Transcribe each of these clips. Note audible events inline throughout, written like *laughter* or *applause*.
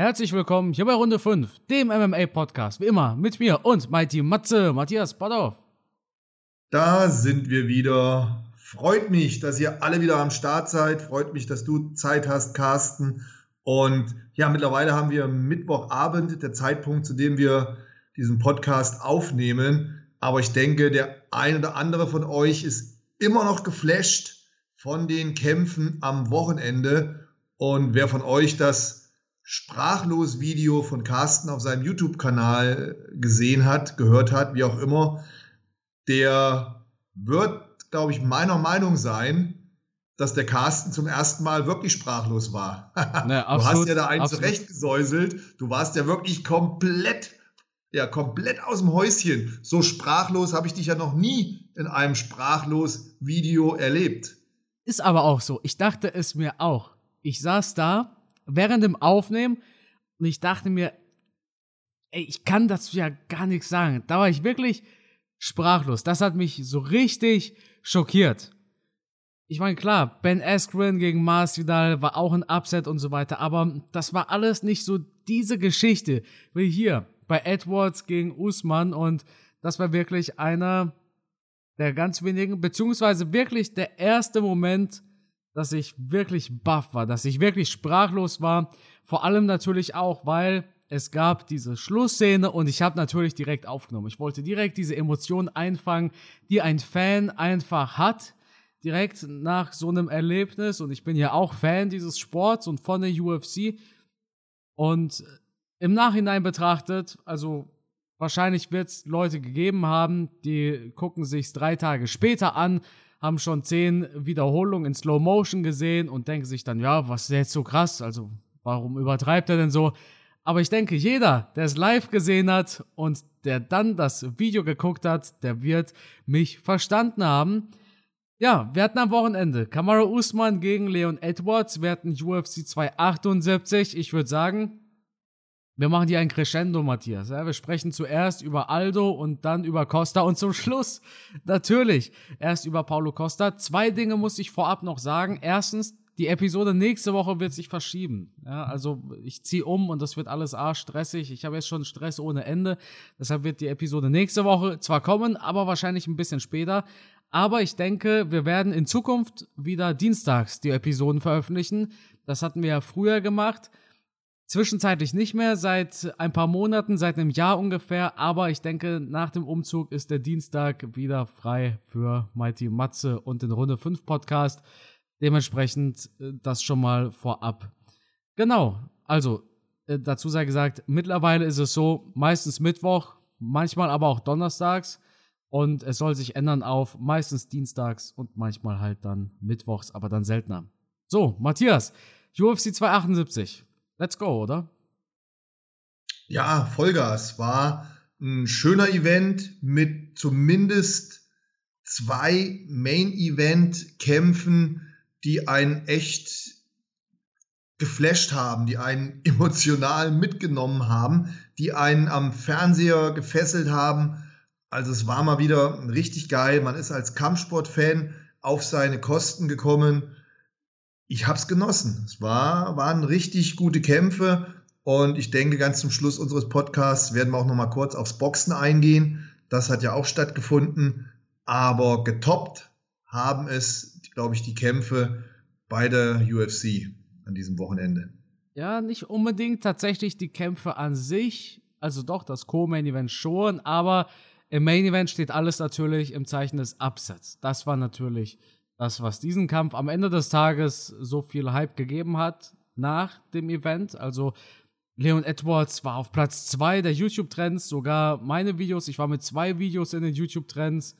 Herzlich willkommen hier bei Runde 5, dem MMA-Podcast. Wie immer mit mir und Mighty Matze, Matthias Badorf. Da sind wir wieder. Freut mich, dass ihr alle wieder am Start seid. Freut mich, dass du Zeit hast, Carsten. Und ja, mittlerweile haben wir Mittwochabend, der Zeitpunkt, zu dem wir diesen Podcast aufnehmen. Aber ich denke, der ein oder andere von euch ist immer noch geflasht von den Kämpfen am Wochenende. Und wer von euch das sprachlos Video von Carsten auf seinem YouTube-Kanal gesehen hat, gehört hat, wie auch immer, der wird, glaube ich, meiner Meinung sein, dass der Carsten zum ersten Mal wirklich sprachlos war. *laughs* Ne, absolut, du hast ja da einen absolut. zurechtgesäuselt. Du warst ja wirklich komplett, ja, komplett aus dem Häuschen. So sprachlos habe ich dich ja noch nie in einem sprachlos Video erlebt. Ist aber auch so. Ich dachte es mir auch. Ich saß da während dem Aufnehmen und ich dachte mir, ey, ich kann dazu ja gar nichts sagen. Da war ich wirklich sprachlos. Das hat mich so richtig schockiert. Ich meine, klar, Ben Askren gegen Masvidal war auch ein Upset und so weiter, aber das war alles nicht so diese Geschichte wie hier bei Edwards gegen Usman und das war wirklich einer der ganz wenigen, beziehungsweise wirklich der erste Moment, dass ich wirklich baff war, dass ich wirklich sprachlos war. Vor allem natürlich auch, weil es gab diese Schlussszene und ich habe natürlich direkt aufgenommen. Ich wollte direkt diese Emotionen einfangen, die ein Fan einfach hat, direkt nach so einem Erlebnis. Und ich bin ja auch Fan dieses Sports und von der UFC. Und im Nachhinein betrachtet, also wahrscheinlich wird es Leute gegeben haben, die gucken sich drei Tage später an, haben schon zehn Wiederholungen in Slow Motion gesehen und denken sich dann, ja, was ist jetzt so krass? Also, warum übertreibt er denn so? Aber ich denke, jeder, der es live gesehen hat und der dann das Video geguckt hat, der wird mich verstanden haben. Ja, wir hatten am Wochenende Kamara Usman gegen Leon Edwards. Wir hatten UFC 278. Ich würde sagen, wir machen hier ein Crescendo, Matthias. Ja, wir sprechen zuerst über Aldo und dann über Costa und zum Schluss *laughs* natürlich erst über Paulo Costa. Zwei Dinge muss ich vorab noch sagen. Erstens, die Episode nächste Woche wird sich verschieben. Ja, also ich ziehe um und das wird alles stressig. Ich habe jetzt schon Stress ohne Ende. Deshalb wird die Episode nächste Woche zwar kommen, aber wahrscheinlich ein bisschen später. Aber ich denke, wir werden in Zukunft wieder dienstags die Episoden veröffentlichen. Das hatten wir ja früher gemacht. Zwischenzeitlich nicht mehr, seit ein paar Monaten, seit einem Jahr ungefähr, aber ich denke, nach dem Umzug ist der Dienstag wieder frei für Mighty Matze und den Runde 5 Podcast. Dementsprechend äh, das schon mal vorab. Genau, also äh, dazu sei gesagt, mittlerweile ist es so, meistens Mittwoch, manchmal aber auch donnerstags und es soll sich ändern auf meistens dienstags und manchmal halt dann mittwochs, aber dann seltener. So, Matthias, UFC 278. Let's go, oder? Ja, Vollgas war ein schöner Event mit zumindest zwei Main-Event-Kämpfen, die einen echt geflasht haben, die einen *laughs* emotional mitgenommen haben, die einen am Fernseher gefesselt haben. Also es war mal wieder richtig geil. Man ist als Kampfsportfan auf seine Kosten gekommen ich habe es genossen. Es war, waren richtig gute Kämpfe und ich denke, ganz zum Schluss unseres Podcasts werden wir auch noch mal kurz aufs Boxen eingehen. Das hat ja auch stattgefunden, aber getoppt haben es, glaube ich, die Kämpfe bei der UFC an diesem Wochenende. Ja, nicht unbedingt tatsächlich die Kämpfe an sich, also doch das Co-Main Event schon, aber im Main Event steht alles natürlich im Zeichen des Upsets. Das war natürlich das, was diesen Kampf am Ende des Tages so viel Hype gegeben hat nach dem Event. Also Leon Edwards war auf Platz 2 der YouTube-Trends, sogar meine Videos. Ich war mit zwei Videos in den YouTube-Trends.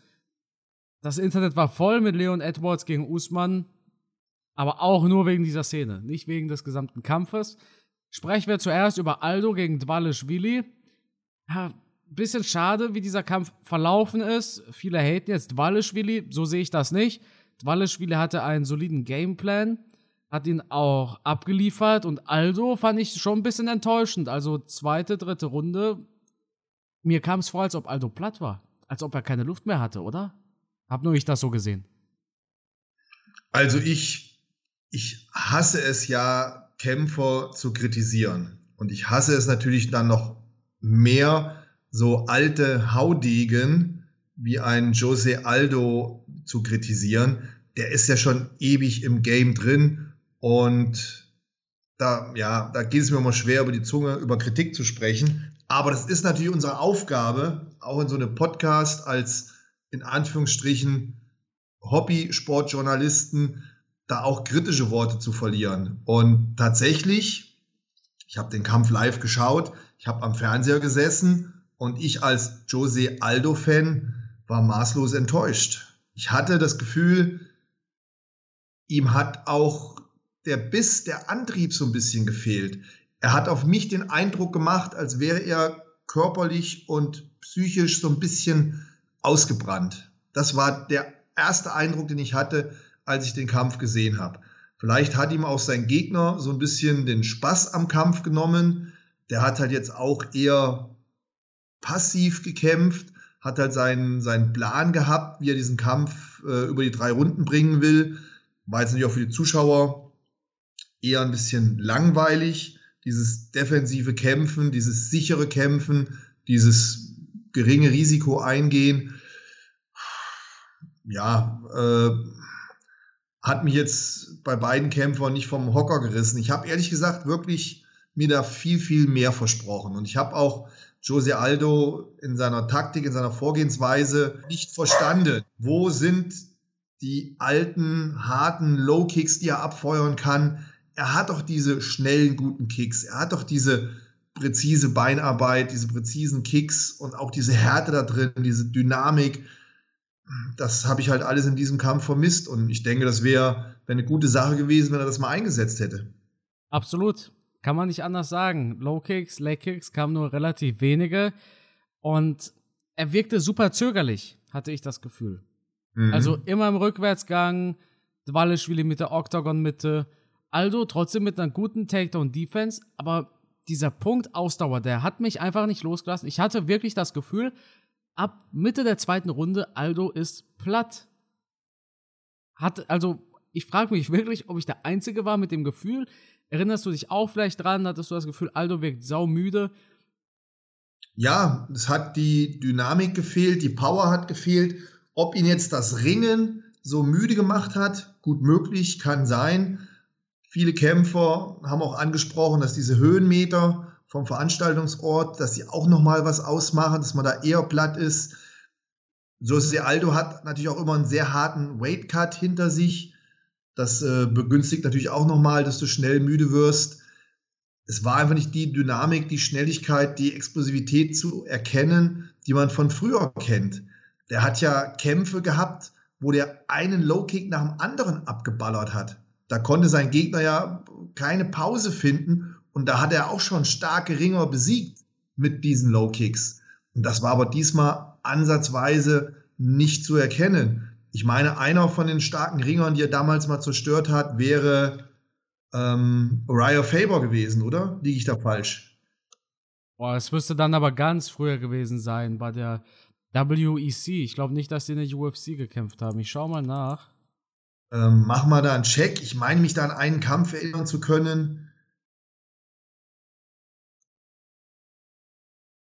Das Internet war voll mit Leon Edwards gegen Usman, aber auch nur wegen dieser Szene, nicht wegen des gesamten Kampfes. Sprechen wir zuerst über Aldo gegen Dvalishvili. Ja, bisschen schade, wie dieser Kampf verlaufen ist. Viele haten jetzt Dvalishvili, so sehe ich das nicht. Dwaleschwili hatte einen soliden Gameplan, hat ihn auch abgeliefert und Aldo fand ich schon ein bisschen enttäuschend. Also zweite, dritte Runde, mir kam es vor, als ob Aldo platt war. Als ob er keine Luft mehr hatte, oder? Hab nur ich das so gesehen. Also ich, ich hasse es ja, Kämpfer zu kritisieren. Und ich hasse es natürlich dann noch mehr, so alte Haudegen wie ein Jose Aldo zu kritisieren. Der ist ja schon ewig im Game drin und da, ja, da geht es mir immer schwer, über die Zunge, über Kritik zu sprechen. Aber das ist natürlich unsere Aufgabe, auch in so einem Podcast als in Anführungsstrichen Hobby-Sportjournalisten, da auch kritische Worte zu verlieren. Und tatsächlich, ich habe den Kampf live geschaut, ich habe am Fernseher gesessen und ich als Jose Aldo-Fan war maßlos enttäuscht. Ich hatte das Gefühl, ihm hat auch der Biss, der Antrieb so ein bisschen gefehlt. Er hat auf mich den Eindruck gemacht, als wäre er körperlich und psychisch so ein bisschen ausgebrannt. Das war der erste Eindruck, den ich hatte, als ich den Kampf gesehen habe. Vielleicht hat ihm auch sein Gegner so ein bisschen den Spaß am Kampf genommen. Der hat halt jetzt auch eher passiv gekämpft, hat halt seinen, seinen Plan gehabt, wie er diesen Kampf äh, über die drei Runden bringen will. War jetzt natürlich auch für die Zuschauer eher ein bisschen langweilig. Dieses defensive Kämpfen, dieses sichere Kämpfen, dieses geringe Risiko eingehen. Ja, äh, hat mich jetzt bei beiden Kämpfern nicht vom Hocker gerissen. Ich habe ehrlich gesagt wirklich mir da viel, viel mehr versprochen. Und ich habe auch Jose Aldo in seiner Taktik, in seiner Vorgehensweise nicht verstanden. Wo sind die alten, harten Low-Kicks, die er abfeuern kann? Er hat doch diese schnellen, guten Kicks. Er hat doch diese präzise Beinarbeit, diese präzisen Kicks und auch diese Härte da drin, diese Dynamik das habe ich halt alles in diesem Kampf vermisst. Und ich denke, das wäre wär eine gute Sache gewesen, wenn er das mal eingesetzt hätte. Absolut. Kann man nicht anders sagen. Low Kicks, Leg Kicks kamen nur relativ wenige. Und er wirkte super zögerlich, hatte ich das Gefühl. Mhm. Also immer im Rückwärtsgang, Walleschwili mit der Octagon-Mitte. Aldo trotzdem mit einer guten Takedown-Defense, aber dieser Punkt Ausdauer, der hat mich einfach nicht losgelassen. Ich hatte wirklich das Gefühl, ab Mitte der zweiten Runde, Aldo ist platt. Hat, also, ich frage mich wirklich, ob ich der Einzige war mit dem Gefühl. Erinnerst du dich auch vielleicht dran? Hattest du das Gefühl, Aldo wirkt saumüde? Ja, es hat die Dynamik gefehlt, die Power hat gefehlt. Ob ihn jetzt das Ringen so müde gemacht hat, gut möglich, kann sein. Viele Kämpfer haben auch angesprochen, dass diese Höhenmeter vom Veranstaltungsort, dass sie auch noch mal was ausmachen, dass man da eher platt ist. Jose Aldo hat natürlich auch immer einen sehr harten Weight Cut hinter sich. Das äh, begünstigt natürlich auch noch mal, dass du schnell müde wirst. Es war einfach nicht die Dynamik, die Schnelligkeit, die Explosivität zu erkennen, die man von früher kennt. Der hat ja Kämpfe gehabt, wo der einen Low Kick nach dem anderen abgeballert hat. Da konnte sein Gegner ja keine Pause finden und da hat er auch schon starke Ringer besiegt mit diesen Low Kicks. Und das war aber diesmal ansatzweise nicht zu erkennen. Ich meine, einer von den starken Ringern, die er damals mal zerstört hat, wäre ähm, Uriah Faber gewesen, oder? Liege ich da falsch? Boah, es müsste dann aber ganz früher gewesen sein, bei der WEC. Ich glaube nicht, dass die in der UFC gekämpft haben. Ich schaue mal nach. Ähm, mach mal da einen Check. Ich meine mich da an einen Kampf erinnern zu können.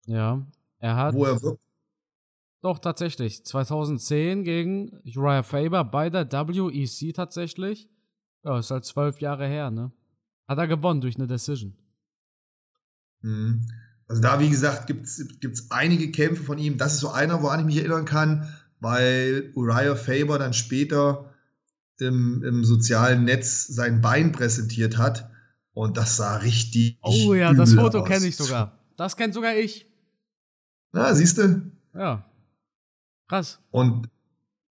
Ja, er hat. Wo er wirkt. Doch, tatsächlich. 2010 gegen Uriah Faber bei der WEC tatsächlich. Ja, ist halt zwölf Jahre her, ne? Hat er gewonnen durch eine Decision. Mhm. Also da, wie gesagt, gibt es einige Kämpfe von ihm. Das ist so einer, woran ich mich erinnern kann, weil Uriah Faber dann später im, im sozialen Netz sein Bein präsentiert hat. Und das sah richtig. Oh ja, das Foto kenne ich sogar. Das kennt sogar ich. Na, siehst du? Ja. Krass. Und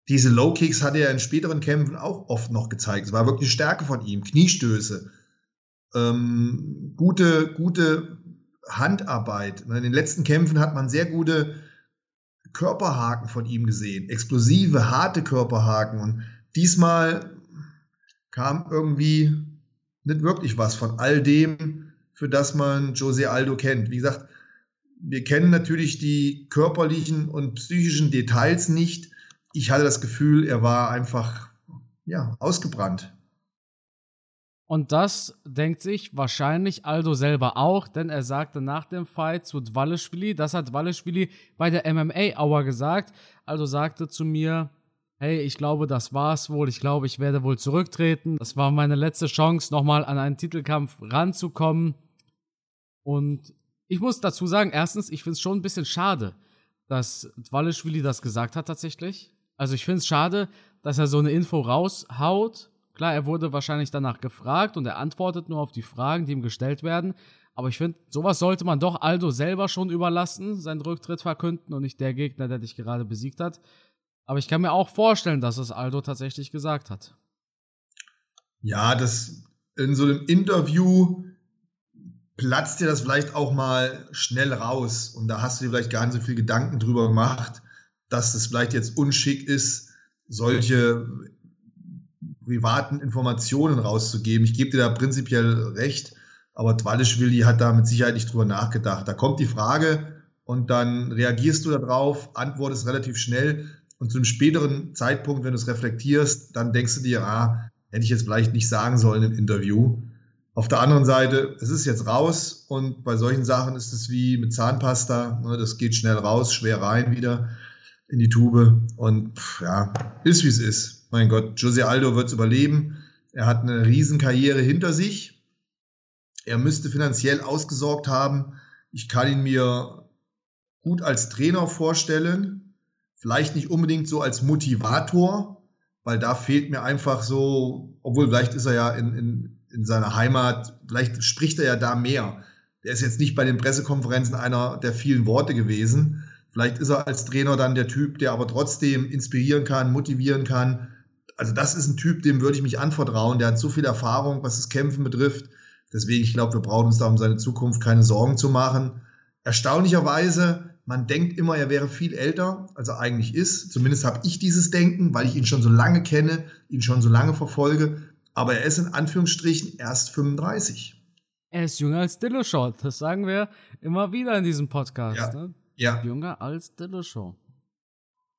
diese Low Kicks hat er in späteren Kämpfen auch oft noch gezeigt. Es war wirklich Stärke von ihm. Kniestöße. Ähm, gute, gute Handarbeit. In den letzten Kämpfen hat man sehr gute Körperhaken von ihm gesehen. Explosive, harte Körperhaken. Und diesmal kam irgendwie nicht wirklich was von all dem, für das man Jose Aldo kennt. Wie gesagt, wir kennen natürlich die körperlichen und psychischen Details nicht. Ich hatte das Gefühl, er war einfach ja, ausgebrannt. Und das denkt sich wahrscheinlich Aldo selber auch, denn er sagte nach dem Fight zu Dvalishvili, das hat Dvalishvili bei der MMA Hour gesagt. Aldo sagte zu mir, hey, ich glaube, das war's wohl, ich glaube, ich werde wohl zurücktreten. Das war meine letzte Chance, nochmal an einen Titelkampf ranzukommen. Und ich muss dazu sagen, erstens, ich finde es schon ein bisschen schade, dass Dvalishvili das gesagt hat tatsächlich. Also ich finde es schade, dass er so eine Info raushaut. Klar, er wurde wahrscheinlich danach gefragt und er antwortet nur auf die Fragen, die ihm gestellt werden. Aber ich finde, sowas sollte man doch Aldo selber schon überlassen, seinen Rücktritt verkünden und nicht der Gegner, der dich gerade besiegt hat. Aber ich kann mir auch vorstellen, dass es Aldo tatsächlich gesagt hat. Ja, das in so einem Interview platzt dir das vielleicht auch mal schnell raus und da hast du dir vielleicht gar nicht so viel Gedanken drüber gemacht, dass es vielleicht jetzt unschick ist, solche privaten Informationen rauszugeben. Ich gebe dir da prinzipiell recht, aber Twalischwili hat da mit Sicherheit nicht drüber nachgedacht. Da kommt die Frage und dann reagierst du darauf, antwortest relativ schnell und zu einem späteren Zeitpunkt, wenn du es reflektierst, dann denkst du dir, ah, hätte ich jetzt vielleicht nicht sagen sollen im Interview. Auf der anderen Seite, es ist jetzt raus und bei solchen Sachen ist es wie mit Zahnpasta, ne, das geht schnell raus, schwer rein wieder in die Tube und ja, ist wie es ist. Mein Gott, Jose Aldo wird es überleben. Er hat eine Riesenkarriere hinter sich. Er müsste finanziell ausgesorgt haben. Ich kann ihn mir gut als Trainer vorstellen. Vielleicht nicht unbedingt so als Motivator, weil da fehlt mir einfach so, obwohl vielleicht ist er ja in, in, in seiner Heimat, vielleicht spricht er ja da mehr. Der ist jetzt nicht bei den Pressekonferenzen einer der vielen Worte gewesen. Vielleicht ist er als Trainer dann der Typ, der aber trotzdem inspirieren kann, motivieren kann. Also das ist ein Typ, dem würde ich mich anvertrauen. Der hat so viel Erfahrung, was das Kämpfen betrifft. Deswegen, ich glaube, wir brauchen uns da um seine Zukunft keine Sorgen zu machen. Erstaunlicherweise, man denkt immer, er wäre viel älter, als er eigentlich ist. Zumindest habe ich dieses Denken, weil ich ihn schon so lange kenne, ihn schon so lange verfolge. Aber er ist in Anführungsstrichen erst 35. Er ist jünger als Dillashaw. Das sagen wir immer wieder in diesem Podcast. Ja. Ne? Ja. Jünger als Dillashaw.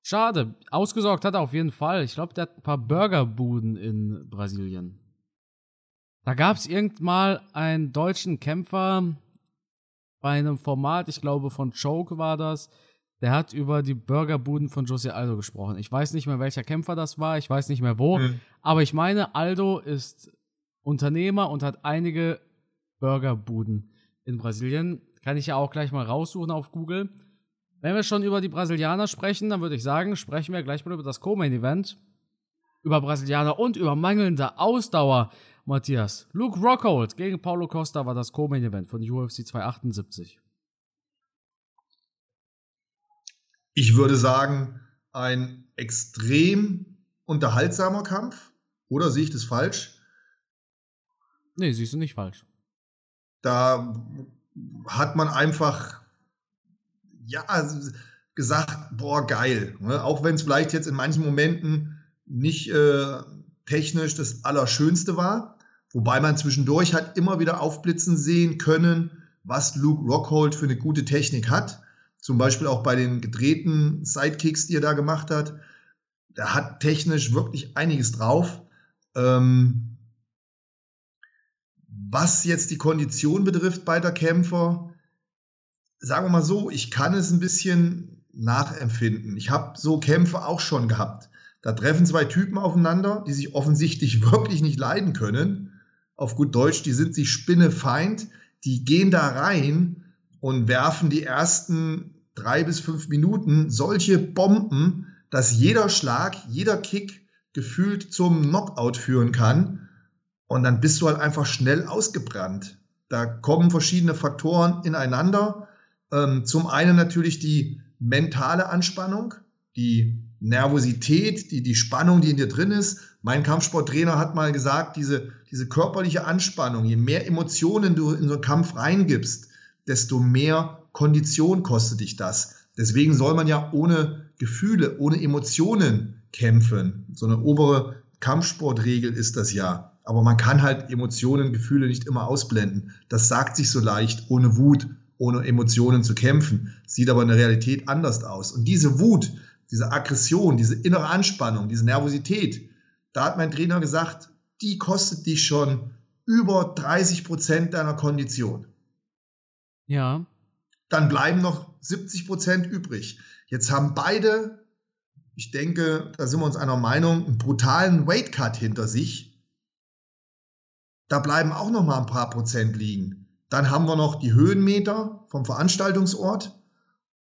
Schade. Ausgesorgt hat er auf jeden Fall. Ich glaube, der hat ein paar Burgerbuden in Brasilien. Da gab es irgendwann mal einen deutschen Kämpfer bei einem Format, ich glaube von Choke war das, der hat über die Burgerbuden von Jose Aldo gesprochen. Ich weiß nicht mehr, welcher Kämpfer das war, ich weiß nicht mehr wo, mhm. aber ich meine, Aldo ist Unternehmer und hat einige Burgerbuden in Brasilien. Kann ich ja auch gleich mal raussuchen auf Google. Wenn wir schon über die Brasilianer sprechen, dann würde ich sagen, sprechen wir gleich mal über das Co-Main-Event. Über Brasilianer und über mangelnde Ausdauer, Matthias. Luke Rockhold gegen Paulo Costa war das Co-Main-Event von UFC 278. Ich würde sagen, ein extrem unterhaltsamer Kampf. Oder sehe ich das falsch? Nee, siehst du nicht falsch. Da hat man einfach ja, gesagt, boah, geil. Ne? Auch wenn es vielleicht jetzt in manchen Momenten nicht äh, technisch das Allerschönste war, wobei man zwischendurch hat immer wieder aufblitzen sehen können, was Luke Rockhold für eine gute Technik hat. Zum Beispiel auch bei den gedrehten Sidekicks, die er da gemacht hat. Der hat technisch wirklich einiges drauf. Ähm, was jetzt die Kondition betrifft beider Kämpfer, sagen wir mal so, ich kann es ein bisschen nachempfinden. Ich habe so Kämpfe auch schon gehabt. Da treffen zwei Typen aufeinander, die sich offensichtlich *laughs* wirklich nicht leiden können. Auf gut Deutsch, die sind sich spinnefeind. Die gehen da rein und werfen die ersten drei bis fünf Minuten solche Bomben, dass jeder Schlag, jeder Kick gefühlt zum Knockout führen kann. Und dann bist du halt einfach schnell ausgebrannt. Da kommen verschiedene Faktoren ineinander ähm, zum einen natürlich die mentale Anspannung, die Nervosität, die, die Spannung, die in dir drin ist. Mein Kampfsporttrainer hat mal gesagt, diese, diese körperliche Anspannung, je mehr Emotionen du in so einen Kampf reingibst, desto mehr Kondition kostet dich das. Deswegen soll man ja ohne Gefühle, ohne Emotionen kämpfen. So eine obere Kampfsportregel ist das ja. Aber man kann halt Emotionen, Gefühle nicht immer ausblenden. Das sagt sich so leicht, ohne Wut, ohne Emotionen zu kämpfen, sieht aber in der Realität anders aus. Und diese Wut, diese Aggression, diese innere Anspannung, diese Nervosität, da hat mein Trainer gesagt, die kostet dich schon über 30 Prozent deiner Kondition. Ja. Dann bleiben noch 70 Prozent übrig. Jetzt haben beide, ich denke, da sind wir uns einer Meinung, einen brutalen Weightcut hinter sich. Da bleiben auch noch mal ein paar Prozent liegen. Dann haben wir noch die Höhenmeter vom Veranstaltungsort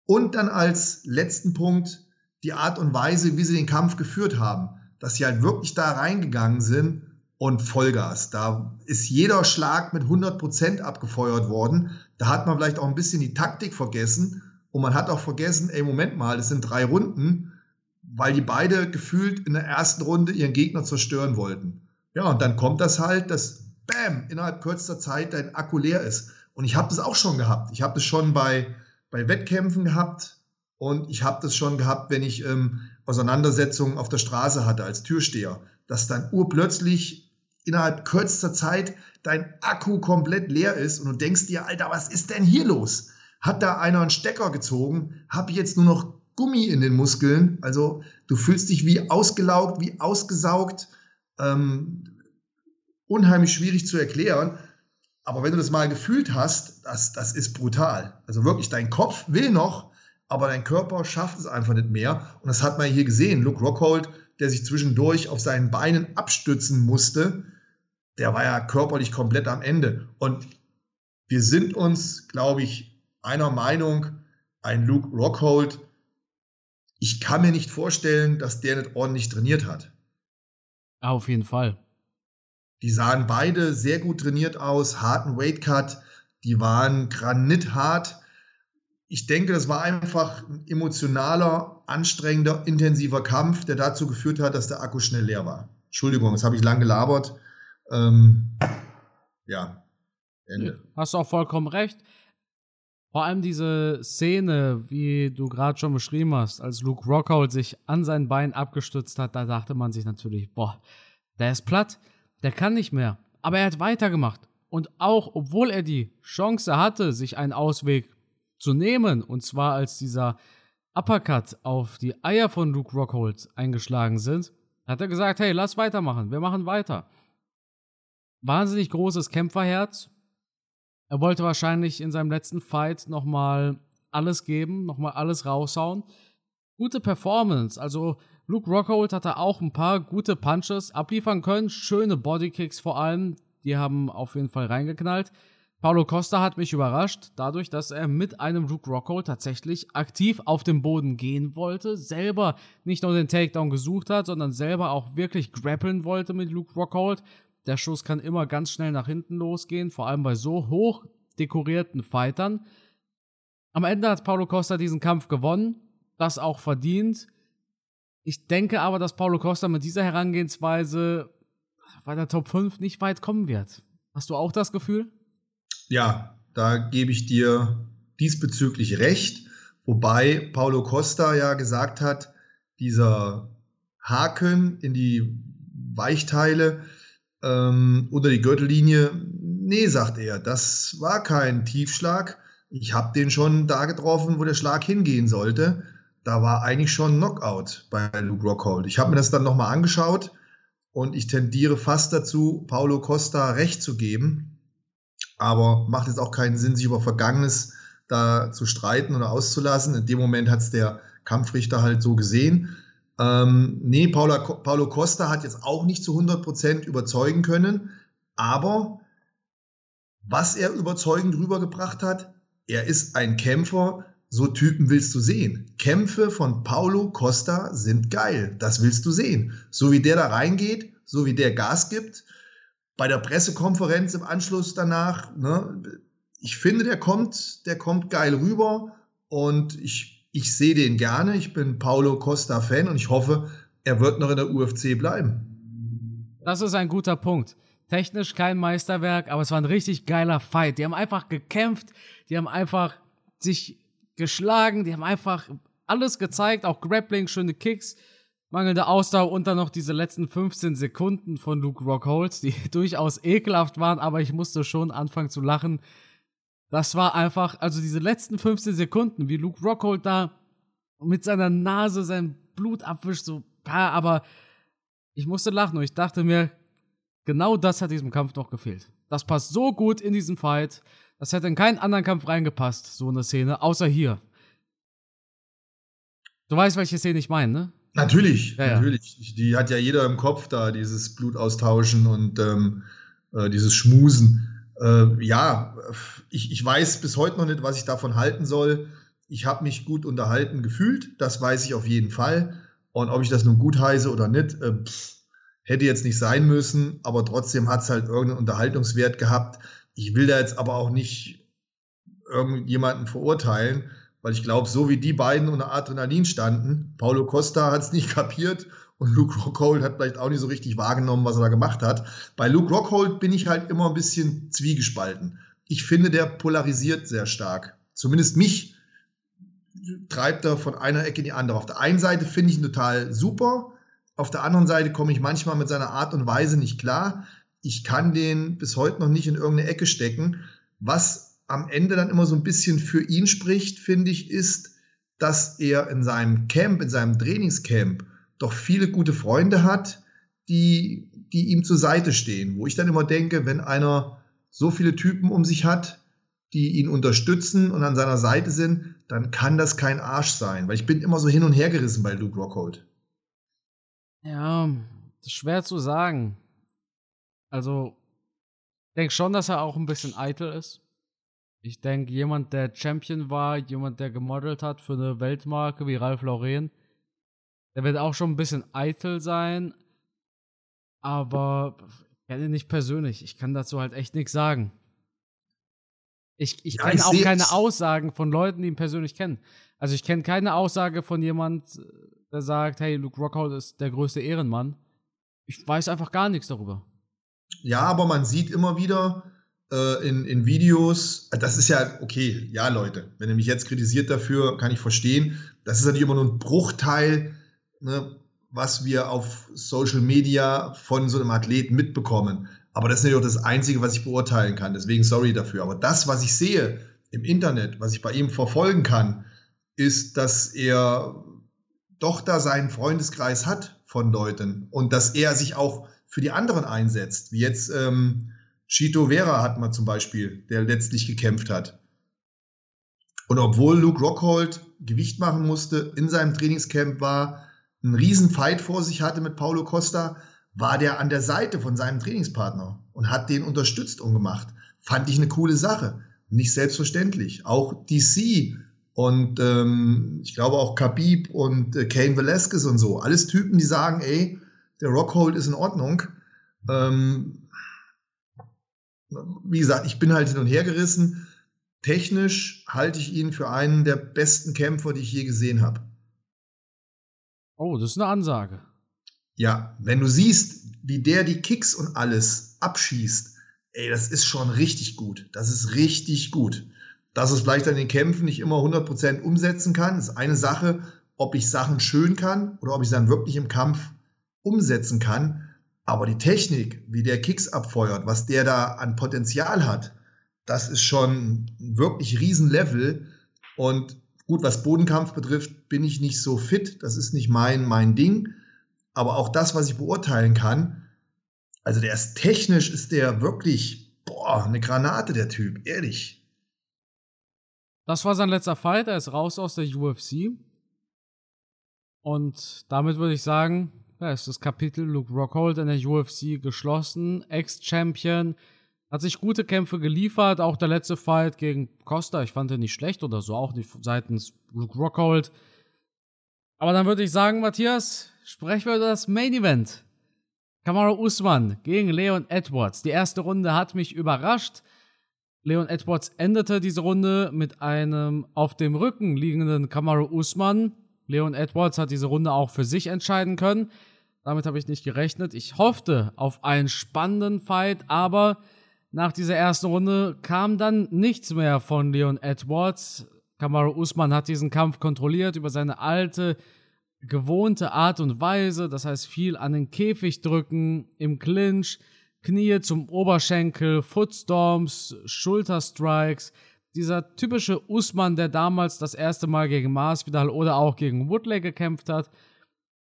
und dann als letzten Punkt die Art und Weise, wie sie den Kampf geführt haben. Dass sie halt wirklich da reingegangen sind und Vollgas. Da ist jeder Schlag mit 100 Prozent abgefeuert worden. Da hat man vielleicht auch ein bisschen die Taktik vergessen. Und man hat auch vergessen, ey, Moment mal, es sind drei Runden, weil die beide gefühlt in der ersten Runde ihren Gegner zerstören wollten. Ja, und dann kommt das halt, dass Bam, innerhalb kürzester Zeit dein Akku leer ist. Und ich habe das auch schon gehabt. Ich habe das schon bei, bei Wettkämpfen gehabt und ich habe das schon gehabt, wenn ich ähm, Auseinandersetzungen auf der Straße hatte als Türsteher, dass dann urplötzlich innerhalb kürzester Zeit dein Akku komplett leer ist und du denkst dir, Alter, was ist denn hier los? Hat da einer einen Stecker gezogen? Habe ich jetzt nur noch Gummi in den Muskeln? Also du fühlst dich wie ausgelaugt, wie ausgesaugt. Ähm, unheimlich schwierig zu erklären. Aber wenn du das mal gefühlt hast, das, das ist brutal. Also wirklich, dein Kopf will noch, aber dein Körper schafft es einfach nicht mehr. Und das hat man hier gesehen. Luke Rockhold, der sich zwischendurch auf seinen Beinen abstützen musste, der war ja körperlich komplett am Ende. Und wir sind uns, glaube ich, einer Meinung, ein Luke Rockhold, ich kann mir nicht vorstellen, dass der nicht ordentlich trainiert hat. Auf jeden Fall. Die sahen beide sehr gut trainiert aus, harten Weightcut, die waren granithart. Ich denke, das war einfach ein emotionaler, anstrengender, intensiver Kampf, der dazu geführt hat, dass der Akku schnell leer war. Entschuldigung, das habe ich lang gelabert. Ähm, ja, Ende. Hast du auch vollkommen recht. Vor allem diese Szene, wie du gerade schon beschrieben hast, als Luke Rockhold sich an sein Bein abgestützt hat, da dachte man sich natürlich, boah, der ist platt der kann nicht mehr. Aber er hat weitergemacht. Und auch, obwohl er die Chance hatte, sich einen Ausweg zu nehmen, und zwar als dieser Uppercut auf die Eier von Luke Rockhold eingeschlagen sind, hat er gesagt, hey, lass weitermachen, wir machen weiter. Wahnsinnig großes Kämpferherz. Er wollte wahrscheinlich in seinem letzten Fight nochmal alles geben, nochmal alles raushauen. Gute Performance, also Luke Rockhold hatte auch ein paar gute Punches abliefern können, schöne Bodykicks vor allem, die haben auf jeden Fall reingeknallt. Paulo Costa hat mich überrascht, dadurch, dass er mit einem Luke Rockhold tatsächlich aktiv auf den Boden gehen wollte, selber nicht nur den Takedown gesucht hat, sondern selber auch wirklich grappeln wollte mit Luke Rockhold. Der Schuss kann immer ganz schnell nach hinten losgehen, vor allem bei so hoch dekorierten Fightern. Am Ende hat Paulo Costa diesen Kampf gewonnen, das auch verdient. Ich denke aber, dass Paulo Costa mit dieser Herangehensweise bei der Top 5 nicht weit kommen wird. Hast du auch das Gefühl? Ja, da gebe ich dir diesbezüglich recht. Wobei Paulo Costa ja gesagt hat, dieser Haken in die Weichteile ähm, unter die Gürtellinie, nee, sagt er, das war kein Tiefschlag. Ich habe den schon da getroffen, wo der Schlag hingehen sollte da war eigentlich schon Knockout bei Luke Rockhold. Ich habe mir das dann nochmal angeschaut und ich tendiere fast dazu, Paulo Costa recht zu geben. Aber macht jetzt auch keinen Sinn, sich über Vergangenes da zu streiten oder auszulassen. In dem Moment hat es der Kampfrichter halt so gesehen. Ähm, nee, Paula, Paulo Costa hat jetzt auch nicht zu 100% überzeugen können. Aber was er überzeugend rübergebracht hat, er ist ein Kämpfer, so Typen willst du sehen. Kämpfe von Paulo Costa sind geil. Das willst du sehen. So wie der da reingeht, so wie der Gas gibt. Bei der Pressekonferenz im Anschluss danach, ne, ich finde, der kommt, der kommt geil rüber und ich, ich sehe den gerne. Ich bin Paulo Costa Fan und ich hoffe, er wird noch in der UFC bleiben. Das ist ein guter Punkt. Technisch kein Meisterwerk, aber es war ein richtig geiler Fight. Die haben einfach gekämpft, die haben einfach sich geschlagen, die haben einfach alles gezeigt, auch Grappling, schöne Kicks, mangelnde Ausdauer und dann noch diese letzten 15 Sekunden von Luke Rockhold, die *laughs* durchaus ekelhaft waren, aber ich musste schon anfangen zu lachen. Das war einfach, also diese letzten 15 Sekunden, wie Luke Rockhold da mit seiner Nase sein Blut abwischt, so, aber ich musste lachen und ich dachte mir, genau das hat diesem Kampf noch gefehlt. Das passt so gut in diesen Fight. Das hätte in keinen anderen Kampf reingepasst, so eine Szene, außer hier. Du weißt, welche Szene ich meine, ne? Natürlich, ja, natürlich. Ja. Die hat ja jeder im Kopf da, dieses Blutaustauschen und ähm, äh, dieses Schmusen. Äh, ja, ich, ich weiß bis heute noch nicht, was ich davon halten soll. Ich habe mich gut unterhalten gefühlt, das weiß ich auf jeden Fall. Und ob ich das nun gut heiße oder nicht, äh, pff, hätte jetzt nicht sein müssen, aber trotzdem hat es halt irgendeinen Unterhaltungswert gehabt. Ich will da jetzt aber auch nicht irgendjemanden verurteilen, weil ich glaube, so wie die beiden unter Adrenalin standen, Paulo Costa hat es nicht *laughs* kapiert und Luke Rockhold hat vielleicht auch nicht so richtig wahrgenommen, was er da gemacht hat. Bei Luke Rockhold bin ich halt immer ein bisschen zwiegespalten. Ich finde, der polarisiert sehr stark. Zumindest mich treibt er von einer Ecke in die andere. Auf der einen Seite finde ich ihn total super, auf der anderen Seite komme ich manchmal mit seiner Art und Weise nicht klar. Ich kann den bis heute noch nicht in irgendeine Ecke stecken. Was am Ende dann immer so ein bisschen für ihn spricht, finde ich, ist, dass er in seinem Camp, in seinem Trainingscamp, doch viele gute Freunde hat, die, die ihm zur Seite stehen. Wo ich dann immer denke, wenn einer so viele Typen um sich hat, die ihn unterstützen und an seiner Seite sind, dann kann das kein Arsch sein. Weil ich bin immer so hin und her gerissen bei Luke Rockhold. Ja, das ist schwer zu sagen. Also, ich denke schon, dass er auch ein bisschen eitel ist. Ich denke, jemand, der Champion war, jemand, der gemodelt hat für eine Weltmarke wie Ralph Lauren, der wird auch schon ein bisschen eitel sein. Aber ich kenne ihn nicht persönlich. Ich kann dazu halt echt nichts sagen. Ich, ich ja, kenne auch keine Aussagen von Leuten, die ihn persönlich kennen. Also ich kenne keine Aussage von jemand, der sagt, hey, Luke Rockhold ist der größte Ehrenmann. Ich weiß einfach gar nichts darüber. Ja, aber man sieht immer wieder äh, in, in Videos, das ist ja okay, ja, Leute, wenn ihr mich jetzt kritisiert dafür, kann ich verstehen. Das ist natürlich immer nur ein Bruchteil, ne, was wir auf Social Media von so einem Athleten mitbekommen. Aber das ist natürlich auch das Einzige, was ich beurteilen kann. Deswegen sorry dafür. Aber das, was ich sehe im Internet, was ich bei ihm verfolgen kann, ist, dass er doch da seinen Freundeskreis hat von Leuten und dass er sich auch für die anderen einsetzt, wie jetzt ähm, Chito Vera hat man zum Beispiel, der letztlich gekämpft hat. Und obwohl Luke Rockhold Gewicht machen musste, in seinem Trainingscamp war, ein Riesenfight vor sich hatte mit Paulo Costa, war der an der Seite von seinem Trainingspartner und hat den unterstützt und gemacht. Fand ich eine coole Sache. Nicht selbstverständlich. Auch DC und ähm, ich glaube auch Khabib und äh, Kane Velasquez und so. Alles Typen, die sagen, ey, der Rockhold ist in Ordnung. Ähm, wie gesagt, ich bin halt hin und her gerissen. Technisch halte ich ihn für einen der besten Kämpfer, die ich je gesehen habe. Oh, das ist eine Ansage. Ja, wenn du siehst, wie der die Kicks und alles abschießt, ey, das ist schon richtig gut. Das ist richtig gut. Dass es vielleicht an den Kämpfen nicht immer 100% umsetzen kann, ist eine Sache, ob ich Sachen schön kann oder ob ich sie dann wirklich im Kampf umsetzen kann. Aber die Technik, wie der Kicks abfeuert, was der da an Potenzial hat, das ist schon wirklich Riesenlevel. Und gut, was Bodenkampf betrifft, bin ich nicht so fit. Das ist nicht mein, mein Ding. Aber auch das, was ich beurteilen kann, also der ist technisch, ist der wirklich, boah, eine Granate, der Typ, ehrlich. Das war sein letzter Fight. Er ist raus aus der UFC. Und damit würde ich sagen, ja, ist das Kapitel Luke Rockhold in der UFC geschlossen. Ex-Champion. Hat sich gute Kämpfe geliefert. Auch der letzte Fight gegen Costa. Ich fand ihn nicht schlecht oder so. Auch nicht seitens Luke Rockhold. Aber dann würde ich sagen, Matthias, sprechen wir über das Main Event. Kamara Usman gegen Leon Edwards. Die erste Runde hat mich überrascht. Leon Edwards endete diese Runde mit einem auf dem Rücken liegenden Kamaru Usman. Leon Edwards hat diese Runde auch für sich entscheiden können. Damit habe ich nicht gerechnet. Ich hoffte auf einen spannenden Fight, aber nach dieser ersten Runde kam dann nichts mehr von Leon Edwards. Kamaru Usman hat diesen Kampf kontrolliert über seine alte, gewohnte Art und Weise. Das heißt, viel an den Käfig drücken, im Clinch Knie zum Oberschenkel, Footstorms, Schulterstrikes. Dieser typische Usman, der damals das erste Mal gegen Masvidal oder auch gegen Woodley gekämpft hat.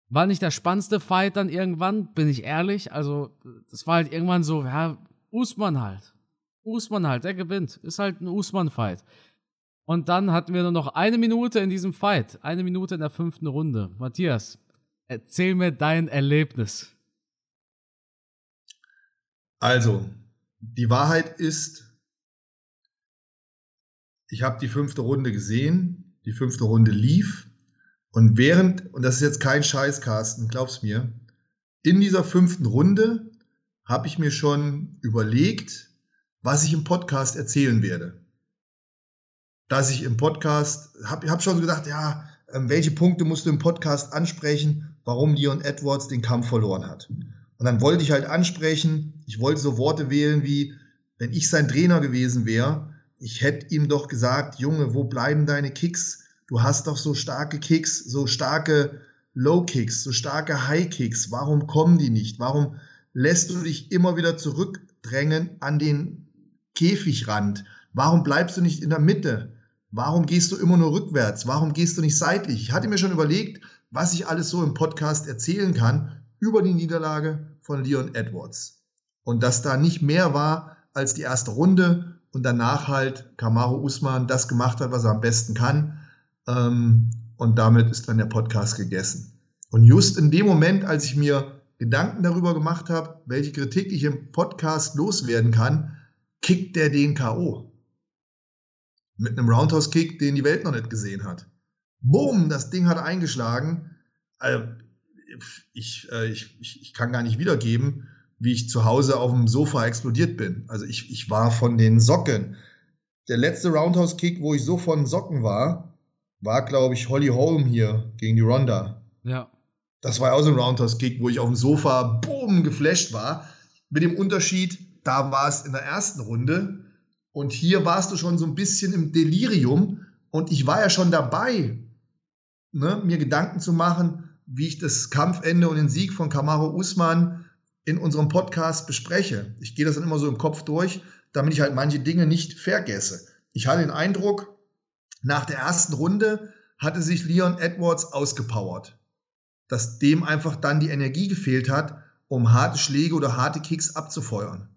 War nicht der spannendste Fight dann irgendwann, bin ich ehrlich. Also, das war halt irgendwann so, ja, Usman halt. Usman halt, der gewinnt. Ist halt ein Usman-Fight. Und dann hatten wir nur noch eine Minute in diesem Fight. Eine Minute in der fünften Runde. Matthias, erzähl mir dein Erlebnis. Also, die Wahrheit ist, ich habe die fünfte Runde gesehen, die fünfte Runde lief und während, und das ist jetzt kein Scheiß, Carsten, glaub's mir, in dieser fünften Runde habe ich mir schon überlegt, was ich im Podcast erzählen werde. Dass ich im Podcast, habe hab schon gedacht, ja, ähm, welche Punkte musst du im Podcast ansprechen, warum Leon Edwards den Kampf verloren hat. Und dann wollte ich halt ansprechen, ich wollte so Worte wählen wie, wenn ich sein Trainer gewesen wäre, ich hätte ihm doch gesagt, Junge, wo bleiben deine Kicks? Du hast doch so starke Kicks, so starke Low Kicks, so starke High Kicks. Warum kommen die nicht? Warum lässt du dich immer wieder zurückdrängen an den Käfigrand? Warum bleibst du nicht in der Mitte? Warum gehst du immer nur rückwärts? Warum gehst du nicht seitlich? Ich hatte mir schon überlegt, was ich alles so im Podcast erzählen kann über die Niederlage von Leon Edwards. Und dass da nicht mehr war als die erste Runde und danach halt Kamaru Usman das gemacht hat, was er am besten kann ähm, und damit ist dann der Podcast gegessen. Und just in dem Moment, als ich mir Gedanken darüber gemacht habe, welche Kritik ich im Podcast loswerden kann, kickt der den K.O. Mit einem Roundhouse-Kick, den die Welt noch nicht gesehen hat. Boom, das Ding hat eingeschlagen. Also, ich, äh, ich, ich, ich kann gar nicht wiedergeben, wie ich zu Hause auf dem Sofa explodiert bin. Also ich, ich war von den Socken. Der letzte Roundhouse-Kick, wo ich so von Socken war, war, glaube ich, Holly Holm hier gegen die Ronda. Ja. Das war auch so ein Roundhouse-Kick, wo ich auf dem Sofa, boom, geflasht war. Mit dem Unterschied, da war es in der ersten Runde und hier warst du schon so ein bisschen im Delirium und ich war ja schon dabei, ne, mir Gedanken zu machen, wie ich das Kampfende und den Sieg von Kamaru Usman in unserem Podcast bespreche. Ich gehe das dann immer so im Kopf durch, damit ich halt manche Dinge nicht vergesse. Ich hatte den Eindruck, nach der ersten Runde hatte sich Leon Edwards ausgepowert, dass dem einfach dann die Energie gefehlt hat, um harte Schläge oder harte Kicks abzufeuern.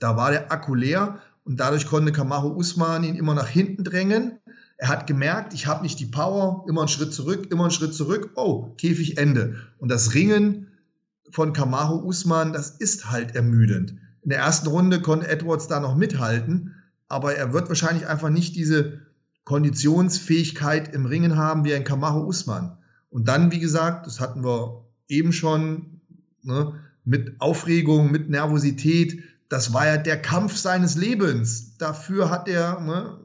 Da war der Akku leer und dadurch konnte Kamaru Usman ihn immer nach hinten drängen. Er hat gemerkt, ich habe nicht die Power, immer einen Schritt zurück, immer einen Schritt zurück. Oh, Käfig Ende. Und das Ringen von Kamaru Usman, das ist halt ermüdend. In der ersten Runde konnte Edwards da noch mithalten, aber er wird wahrscheinlich einfach nicht diese Konditionsfähigkeit im Ringen haben wie ein Kamaru Usman. Und dann, wie gesagt, das hatten wir eben schon, ne, mit Aufregung, mit Nervosität, das war ja der Kampf seines Lebens. Dafür hat er ne,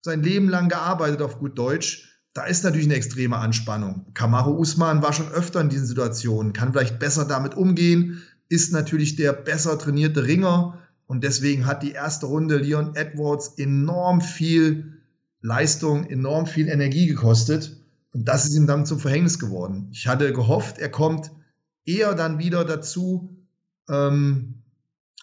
sein Leben lang gearbeitet auf gut Deutsch. Da ist natürlich eine extreme Anspannung. Kamaru Usman war schon öfter in diesen Situationen, kann vielleicht besser damit umgehen, ist natürlich der besser trainierte Ringer und deswegen hat die erste Runde Leon Edwards enorm viel Leistung enorm viel Energie gekostet. Und das ist ihm dann zum Verhängnis geworden. Ich hatte gehofft, er kommt eher dann wieder dazu, ähm,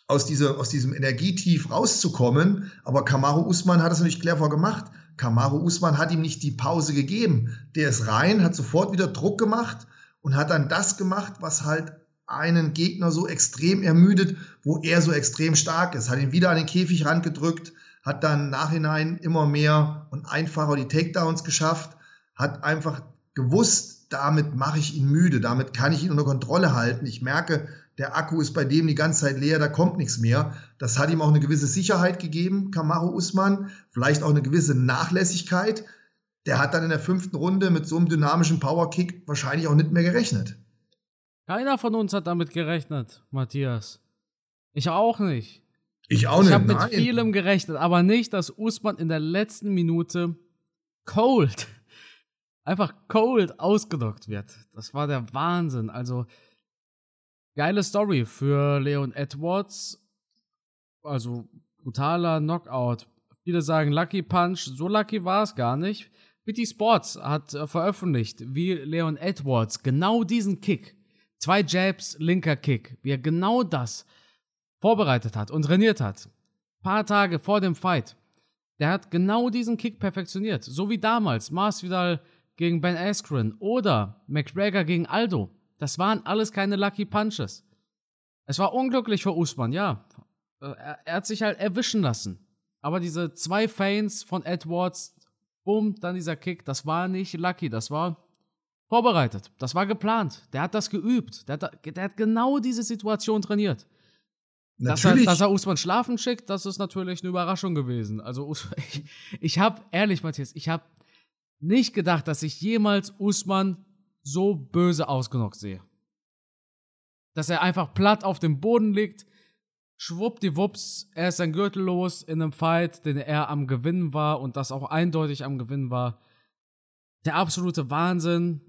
aus, dieser, aus diesem Energietief rauszukommen. Aber Kamaru Usman hat es natürlich clever gemacht. Kamaru Usman hat ihm nicht die Pause gegeben. Der ist rein, hat sofort wieder Druck gemacht und hat dann das gemacht, was halt einen Gegner so extrem ermüdet, wo er so extrem stark ist. Hat ihn wieder an den Käfigrand gedrückt, hat dann nachhinein immer mehr und einfacher die Takedowns geschafft, hat einfach gewusst, damit mache ich ihn müde, damit kann ich ihn unter Kontrolle halten. Ich merke, der Akku ist bei dem die ganze Zeit leer, da kommt nichts mehr. Das hat ihm auch eine gewisse Sicherheit gegeben, Kamaru Usman, vielleicht auch eine gewisse Nachlässigkeit. Der hat dann in der fünften Runde mit so einem dynamischen Powerkick wahrscheinlich auch nicht mehr gerechnet. Keiner von uns hat damit gerechnet, Matthias. Ich auch nicht. Ich auch nicht. Ich habe mit vielem gerechnet, aber nicht, dass Usman in der letzten Minute cold, einfach cold ausgedockt wird. Das war der Wahnsinn. Also, geile Story für Leon Edwards. Also, brutaler Knockout. Viele sagen Lucky Punch. So lucky war es gar nicht. BT Sports hat äh, veröffentlicht, wie Leon Edwards genau diesen Kick, zwei Jabs, linker Kick, wie er genau das vorbereitet hat und trainiert hat, paar Tage vor dem Fight, der hat genau diesen Kick perfektioniert. So wie damals Masvidal gegen Ben Askren oder McGregor gegen Aldo. Das waren alles keine Lucky Punches. Es war unglücklich für Usman, ja. Äh, er, er hat sich halt erwischen lassen. Aber diese zwei Feins von Edwards, bumm, dann dieser Kick, das war nicht lucky, das war vorbereitet, das war geplant. Der hat das geübt, der hat, der hat genau diese Situation trainiert. Dass er, dass er Usman schlafen schickt, das ist natürlich eine Überraschung gewesen. Also *laughs* ich, ich habe, ehrlich Matthias, ich habe nicht gedacht, dass ich jemals Usman so böse ausgenockt sehe. Dass er einfach platt auf dem Boden liegt, schwuppdiwupps, er ist sein Gürtel los in einem Fight, den er am Gewinnen war und das auch eindeutig am Gewinnen war. Der absolute Wahnsinn.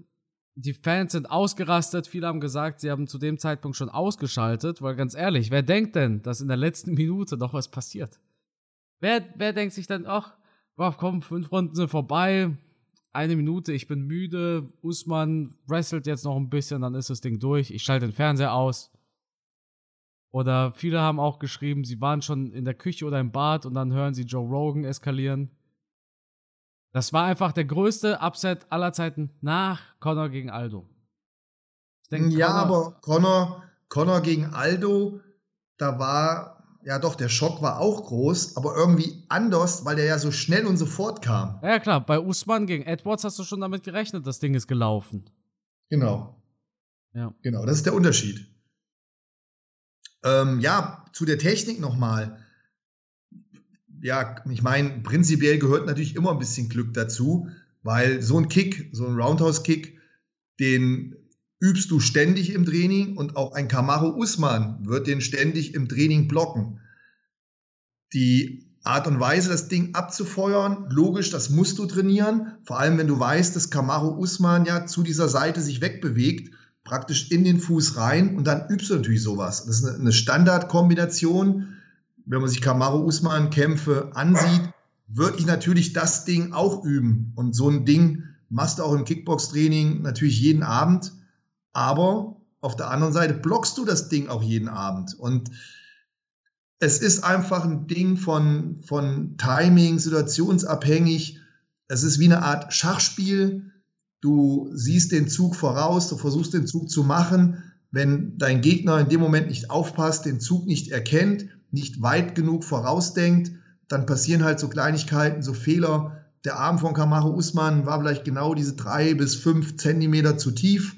Die Fans sind ausgerastet. Viele haben gesagt, sie haben zu dem Zeitpunkt schon ausgeschaltet, weil ganz ehrlich, wer denkt denn, dass in der letzten Minute noch was passiert? Wer, wer denkt sich dann, ach, komm, fünf Runden sind vorbei, eine Minute, ich bin müde, Usman wrestelt jetzt noch ein bisschen, dann ist das Ding durch, ich schalte den Fernseher aus. Oder viele haben auch geschrieben, sie waren schon in der Küche oder im Bad und dann hören sie Joe Rogan eskalieren. Das war einfach der größte Upset aller Zeiten nach Connor gegen Aldo. Denk, ja, Conor, aber Connor, Connor gegen Aldo, da war, ja doch, der Schock war auch groß, aber irgendwie anders, weil der ja so schnell und sofort kam. Ja, klar, bei Usman gegen Edwards hast du schon damit gerechnet, das Ding ist gelaufen. Genau. Ja. Genau, das ist der Unterschied. Ähm, ja, zu der Technik nochmal. Ja, ich meine, prinzipiell gehört natürlich immer ein bisschen Glück dazu, weil so ein Kick, so ein Roundhouse-Kick, den übst du ständig im Training und auch ein Kamaro Usman wird den ständig im Training blocken. Die Art und Weise, das Ding abzufeuern, logisch, das musst du trainieren. Vor allem, wenn du weißt, dass Kamaro Usman ja zu dieser Seite sich wegbewegt praktisch in den Fuß rein und dann übst du natürlich sowas. Das ist eine, Standardkombination. Wenn man sich Kamaro Usman Kämpfe ansieht, würde ich natürlich das Ding auch üben. Und so ein Ding machst du auch im Kickbox-Training natürlich jeden Abend. Aber auf der anderen Seite blockst du das Ding auch jeden Abend. Und es ist einfach ein Ding von, von Timing, situationsabhängig. Es ist wie eine Art Schachspiel du siehst den Zug voraus, du versuchst den Zug zu machen. Wenn dein Gegner in dem Moment nicht aufpasst, den Zug nicht erkennt, nicht weit genug vorausdenkt, dann passieren halt so Kleinigkeiten, so Fehler. Der Arm von Kamaru Usman war vielleicht genau diese drei bis fünf Zentimeter zu tief.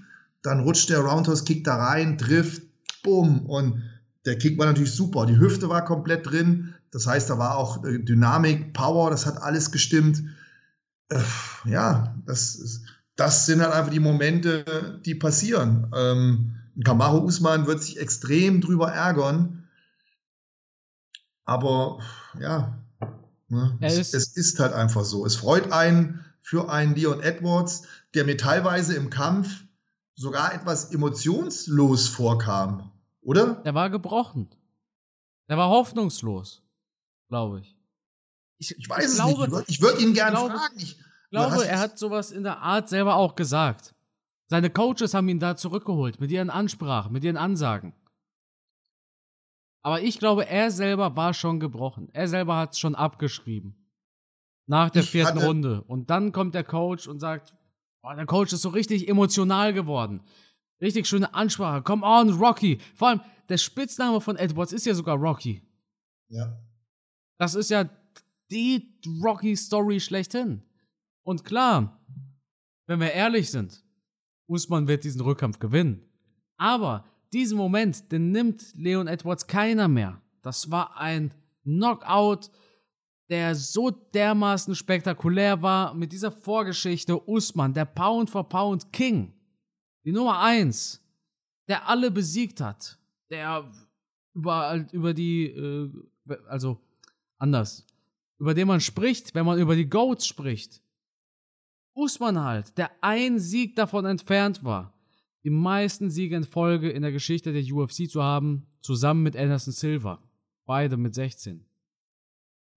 Dann rutscht der Roundhouse-Kick da rein, trifft, bumm. Und der Kick war natürlich super. Die Hüfte war komplett drin. Das heißt, da war auch äh, Dynamik, Power, das hat alles gestimmt. Äh, ja, das das sind halt einfach die Momente, die passieren. Ähm, Kamaro Usman wird sich extrem drüber ärgern. Aber ja, ne, es, es, ist halt einfach so. Es freut einen für einen Leon Edwards, der mir teilweise im Kampf sogar etwas emotionslos vorkam, oder? Der war gebrochen. Der war hoffnungslos, glaube ich. ich. Ich, weiß ich es glaube, nicht. Ich würde würd ihn gerne fragen. Ich, glaube, er hat sowas in der Art selber auch gesagt. Seine Coaches haben ihn da zurückgeholt mit ihren Ansprachen, mit ihren Ansagen. Aber ich glaube, er selber war schon gebrochen. Er selber hat es schon abgeschrieben. Nach der ich vierten Runde. Und dann kommt der Coach und sagt, oh, der Coach ist so richtig emotional geworden. Richtig schöne Ansprache. Come on, Rocky. Vor allem, der Spitzname von Edwards ist ja sogar Rocky. Ja. Das ist ja die Rocky-Story schlechthin. Und klar, wenn wir ehrlich sind, Usman wird diesen Rückkampf gewinnen. Aber diesen Moment, den nimmt Leon Edwards keiner mehr. Das war ein Knockout, der so dermaßen spektakulär war mit dieser Vorgeschichte Usman, der Pound for Pound King, die Nummer 1, der alle besiegt hat, der über, über die, äh, also anders, über den man spricht, wenn man über die Goats spricht. Usman halt, der ein Sieg davon entfernt war, die meisten Siege in Folge in der Geschichte der UFC zu haben, zusammen mit Anderson Silva. Beide mit 16.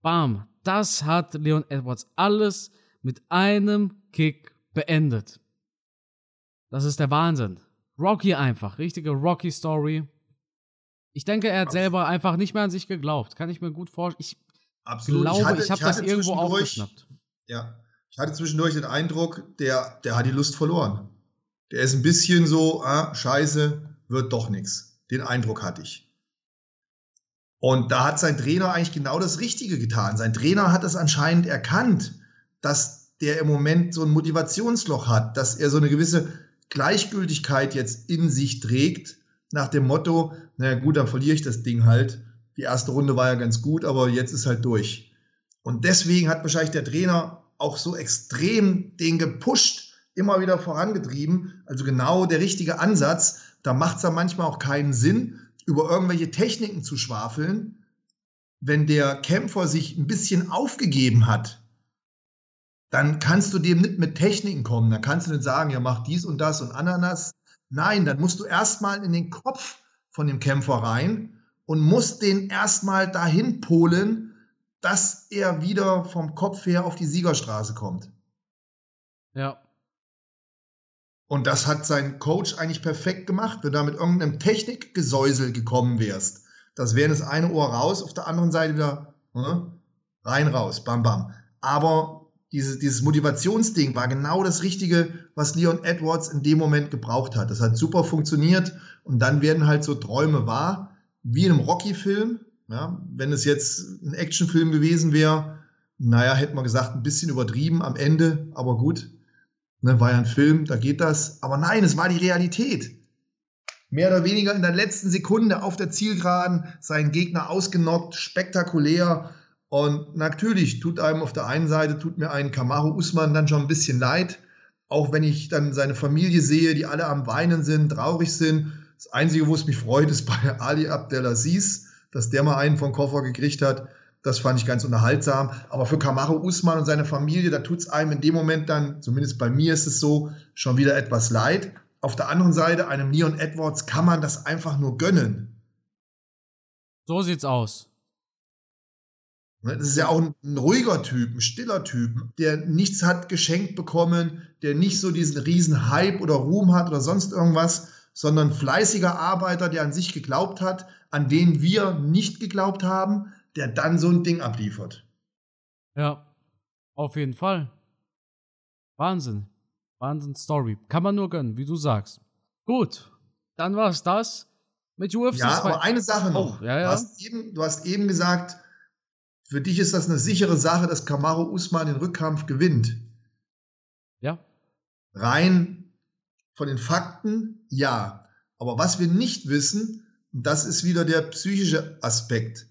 Bam, das hat Leon Edwards alles mit einem Kick beendet. Das ist der Wahnsinn. Rocky einfach, richtige Rocky-Story. Ich denke, er hat selber einfach nicht mehr an sich geglaubt. Kann ich mir gut vorstellen. Ich Absolut. glaube, ich, hatte, ich habe das irgendwo aufgeschnappt. Ja, ich hatte zwischendurch den Eindruck, der, der hat die Lust verloren. Der ist ein bisschen so, ah, scheiße, wird doch nichts. Den Eindruck hatte ich. Und da hat sein Trainer eigentlich genau das Richtige getan. Sein Trainer hat es anscheinend erkannt, dass der im Moment so ein Motivationsloch hat, dass er so eine gewisse Gleichgültigkeit jetzt in sich trägt, nach dem Motto, naja gut, dann verliere ich das Ding halt. Die erste Runde war ja ganz gut, aber jetzt ist halt durch. Und deswegen hat wahrscheinlich der Trainer auch so extrem den gepusht, immer wieder vorangetrieben. Also genau der richtige Ansatz. Da macht es ja manchmal auch keinen Sinn, über irgendwelche Techniken zu schwafeln, wenn der Kämpfer sich ein bisschen aufgegeben hat, dann kannst du dem nicht mit Techniken kommen. Dann kannst du nicht sagen, ja, mach dies und das und Ananas. Nein, dann musst du erstmal in den Kopf von dem Kämpfer rein und musst den erstmal dahin polen, dass er wieder vom Kopf her auf die Siegerstraße kommt. Ja. Und das hat sein Coach eigentlich perfekt gemacht, wenn du da mit irgendeinem Technikgesäusel gekommen wärst. Das wäre das eine Ohr raus, auf der anderen Seite wieder ne, rein, raus, bam, bam. Aber dieses, dieses Motivationsding war genau das Richtige, was Leon Edwards in dem Moment gebraucht hat. Das hat super funktioniert und dann werden halt so Träume wahr, wie in einem Rocky-Film. Ja, wenn es jetzt ein Actionfilm gewesen wäre, naja, hätte man gesagt, ein bisschen übertrieben am Ende, aber gut, Ne, war ja ein Film, da geht das. Aber nein, es war die Realität. Mehr oder weniger in der letzten Sekunde auf der Zielgeraden seinen Gegner ausgenockt, spektakulär. Und natürlich tut einem auf der einen Seite, tut mir ein Kamaru Usman dann schon ein bisschen leid. Auch wenn ich dann seine Familie sehe, die alle am Weinen sind, traurig sind. Das Einzige, wo es mich freut, ist bei Ali Abdelaziz, dass der mal einen vom Koffer gekriegt hat. Das fand ich ganz unterhaltsam. Aber für Kamaru Usman und seine Familie, da tut es einem in dem Moment dann, zumindest bei mir ist es so, schon wieder etwas leid. Auf der anderen Seite, einem Leon Edwards kann man das einfach nur gönnen. So sieht's aus. Ne, das ist ja auch ein, ein, ruhiger Typ, ein stiller Typ, der nichts hat geschenkt bekommen, der nicht so diesen riesen Hype oder Ruhm hat oder sonst irgendwas, sondern fleißiger Arbeiter, der an sich geglaubt hat, an den wir nicht geglaubt haben, der dann so ein Ding abliefert. Ja, auf jeden Fall. Wahnsinn. Wahnsinn Story. Kann man nur gönnen, wie du sagst. Gut, dann war es das mit UFC. Ja, aber eine Sache noch. Oh, ja, ja. Du, hast eben, du hast eben gesagt, für dich ist das eine sichere Sache, dass Kamaru Usman den Rückkampf gewinnt. Ja. Rein von den Fakten, ja. Aber was wir nicht wissen, das ist wieder der psychische Aspekt.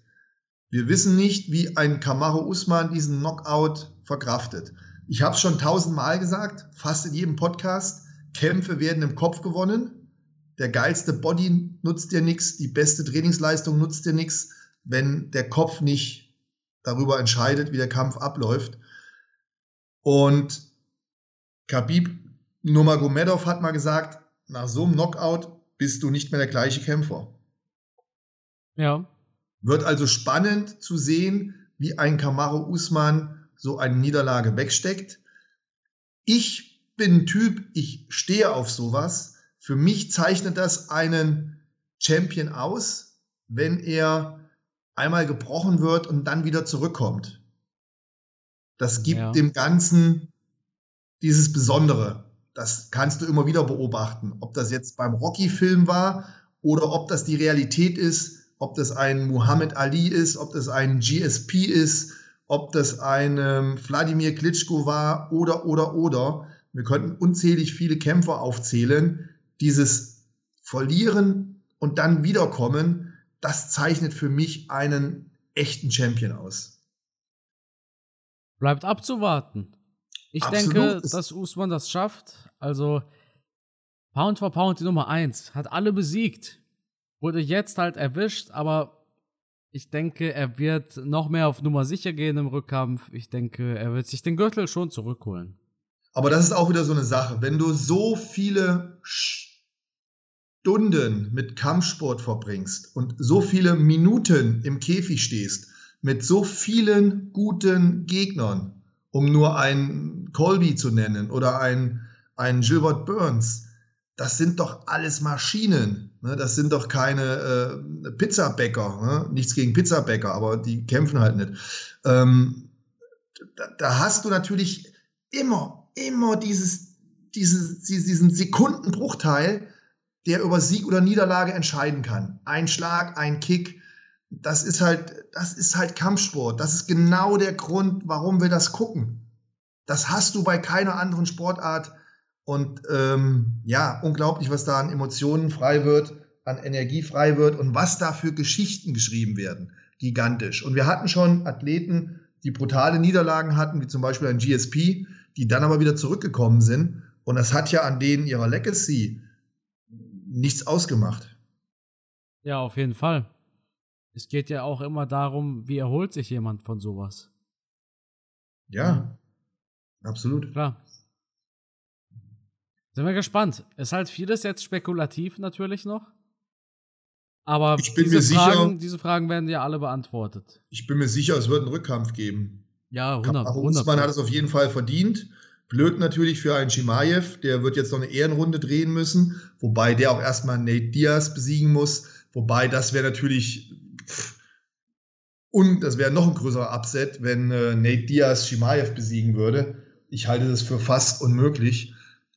Wir wissen nicht, wie ein Kamaru Usman diesen Knockout verkraftet. Ich habe es schon tausendmal gesagt, fast in jedem Podcast. Kämpfe werden im Kopf gewonnen. Der geilste Body nutzt dir nichts, die beste Trainingsleistung nutzt dir nichts, wenn der Kopf nicht darüber entscheidet, wie der Kampf abläuft. Und Khabib Nurmagomedov hat mal gesagt, nach so einem Knockout bist du nicht mehr der gleiche Kämpfer. Ja. Wird also spannend zu sehen, wie ein Kamaru Usman so eine Niederlage wegsteckt. Ich bin ein Typ, ich stehe auf sowas. Für mich zeichnet das einen Champion aus, wenn er einmal gebrochen wird und dann wieder zurückkommt. Das gibt ja. dem Ganzen dieses Besondere. Das kannst du immer wieder beobachten. Ob das jetzt beim Rocky-Film war oder ob das die Realität ist, ob das ein Muhammad Ali ist, ob das ein GSP ist, ob das ein ähm, Wladimir Klitschko war oder, oder, oder. Wir könnten unzählig viele Kämpfer aufzählen. Dieses Verlieren und dann wiederkommen, das zeichnet für mich einen echten Champion aus. Bleibt abzuwarten. Ich Absolut. denke, dass Usman das schafft. Also Pound for Pound die Nummer 1. Hat alle besiegt wurde jetzt halt erwischt, aber ich denke, er wird noch mehr auf Nummer sicher gehen im Rückkampf. Ich denke, er wird sich den Gürtel schon zurückholen. Aber das ist auch wieder so eine Sache. Wenn du so viele Stunden mit Kampfsport verbringst und so viele Minuten im Käfig stehst, mit so vielen guten Gegnern, um nur einen Colby zu nennen oder einen, einen Gilbert Burns, das sind doch alles Maschinen. Ne? Das sind doch keine äh, Pizzabäcker. Ne? Nichts gegen Pizzabäcker, aber die kämpfen halt nicht. Ähm, da, da, hast du natürlich immer, immer dieses, diese, diesen Sekundenbruchteil, der über Sieg oder Niederlage entscheiden kann. Ein Schlag, ein Kick, das ist halt, das ist halt Kampfsport. Das ist genau der Grund, warum wir das gucken. Das hast du bei keiner anderen Sportart. Und ähm, ja, unglaublich, was da an Emotionen frei wird, an Energie frei wird und was da für Geschichten geschrieben werden. Gigantisch. Und wir hatten schon Athleten, die brutale Niederlagen hatten, wie zum Beispiel ein GSP, die dann aber wieder zurückgekommen sind. Und das hat ja an denen ihrer Legacy nichts ausgemacht. Ja, auf jeden Fall. Es geht ja auch immer darum, wie erholt sich jemand von sowas. Ja, ja. absolut. Klar. Sind wir gespannt. Es ist halt vieles jetzt spekulativ natürlich noch. Aber diese, Fragen, diese Fragen werden ja alle beantwortet. Ich bin mir sicher, es wird einen Rückkampf geben. Ja, 100. Auch Usman hat es auf jeden Fall verdient. Blöd natürlich für einen Shimaev, der wird jetzt noch eine Ehrenrunde drehen müssen, wobei der auch erstmal Nate Diaz besiegen muss. Wobei das wäre natürlich und das wäre noch ein größerer Upset, wenn äh, Nate Diaz Shimaev besiegen würde. Ich halte das für fast unmöglich.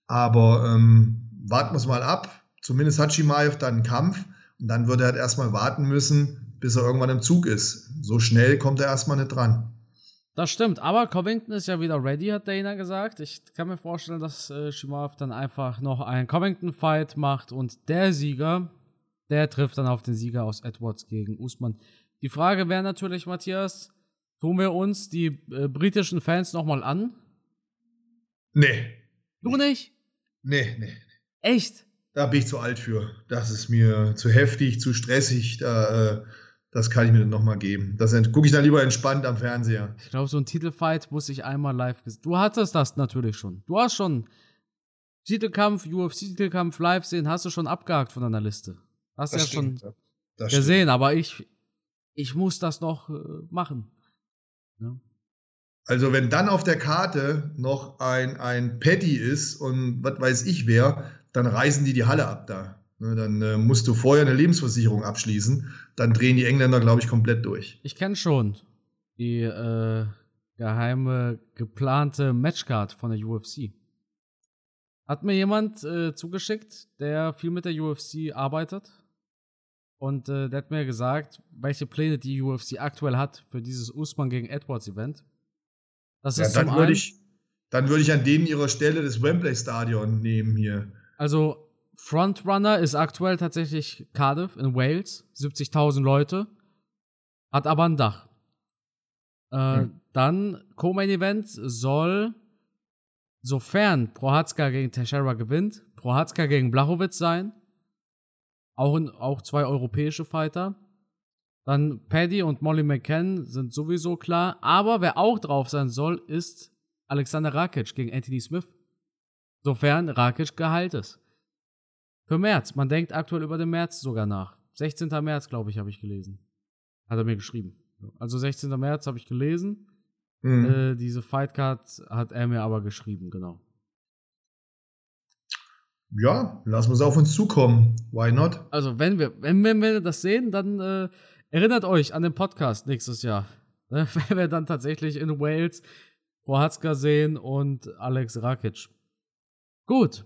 Aber ähm, warten wir es mal ab. Zumindest hat Shimaev dann einen Kampf. Und dann würde er halt erstmal warten müssen, bis er irgendwann im Zug ist. So schnell kommt er erstmal nicht dran. Das stimmt, aber Covington ist ja wieder ready, hat Dana gesagt. Ich kann mir vorstellen, dass äh, Shimaev dann einfach noch einen Covington-Fight macht und der Sieger, der trifft dann auf den Sieger aus Edwards gegen Usman. Die Frage wäre natürlich, Matthias, tun wir uns die äh, britischen Fans nochmal an? Nee. Du nicht? Nee, nee. Echt? Da bin ich zu alt für. Das ist mir zu heftig, zu stressig. Da, äh, das kann ich mir dann nochmal geben. Das gucke ich dann lieber entspannt am Fernseher. Ich glaube, so ein Titelfight muss ich einmal live gesehen. Du hattest das natürlich schon. Du hast schon Titelkampf, UFC-Titelkampf live sehen, hast du schon abgehakt von deiner Liste. Hast du ja stimmt. schon das gesehen, stimmt. aber ich, ich muss das noch äh, machen. Ja. Also wenn dann auf der Karte noch ein, ein Patty ist und was weiß ich wer, dann reißen die die Halle ab da. Ne, dann äh, musst du vorher eine Lebensversicherung abschließen. Dann drehen die Engländer, glaube ich, komplett durch. Ich kenne schon die äh, geheime, geplante Matchcard von der UFC. Hat mir jemand äh, zugeschickt, der viel mit der UFC arbeitet. Und äh, der hat mir gesagt, welche Pläne die UFC aktuell hat für dieses Usman gegen Edwards Event. Das ja, ist dann würde ich, dann würde ich an denen ihrer Stelle das Wembley Stadion nehmen hier. Also Frontrunner ist aktuell tatsächlich Cardiff in Wales, 70.000 Leute, hat aber ein Dach. Äh, hm. Dann Co-Main Event soll, sofern Prohatska gegen Teixeira gewinnt, Prohatska gegen Blachowitz sein. Auch, in, auch zwei europäische Fighter. Dann Paddy und Molly McCann sind sowieso klar. Aber wer auch drauf sein soll, ist Alexander Rakic gegen Anthony Smith. Sofern Rakic geheilt ist. Für März. Man denkt aktuell über den März sogar nach. 16. März, glaube ich, habe ich gelesen. Hat er mir geschrieben. Also 16. März habe ich gelesen. Mhm. Äh, diese Fightcard hat er mir aber geschrieben, genau ja, lassen wir es auf uns zukommen. Why not? Also, wenn wir, wenn, wenn wir das sehen, dann äh, erinnert euch an den Podcast nächstes Jahr. Ne? *laughs* Wenn wir dann tatsächlich in Wales Prohatzka sehen und Alex Rakic. Gut.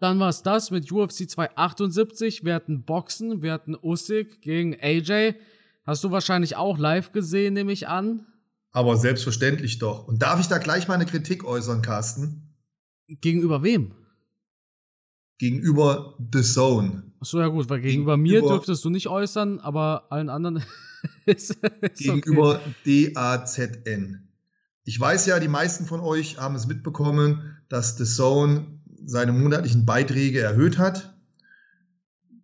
Dann war es das mit UFC 278. Wir hatten Boxen, wir hatten Usyk gegen AJ. Hast du wahrscheinlich auch live gesehen, nehme ich an. Aber selbstverständlich doch. Und darf ich da gleich mal eine Kritik äußern, Carsten? Gegenüber wem? Gegenüber The Zone. Achso, ja gut, weil gegenüber, gegenüber mir dürftest du nicht äußern, aber allen anderen *laughs* ist, ist Gegenüber okay. DAZN. Ich weiß ja, die meisten von euch haben es mitbekommen, dass The Zone seine monatlichen Beiträge erhöht hat.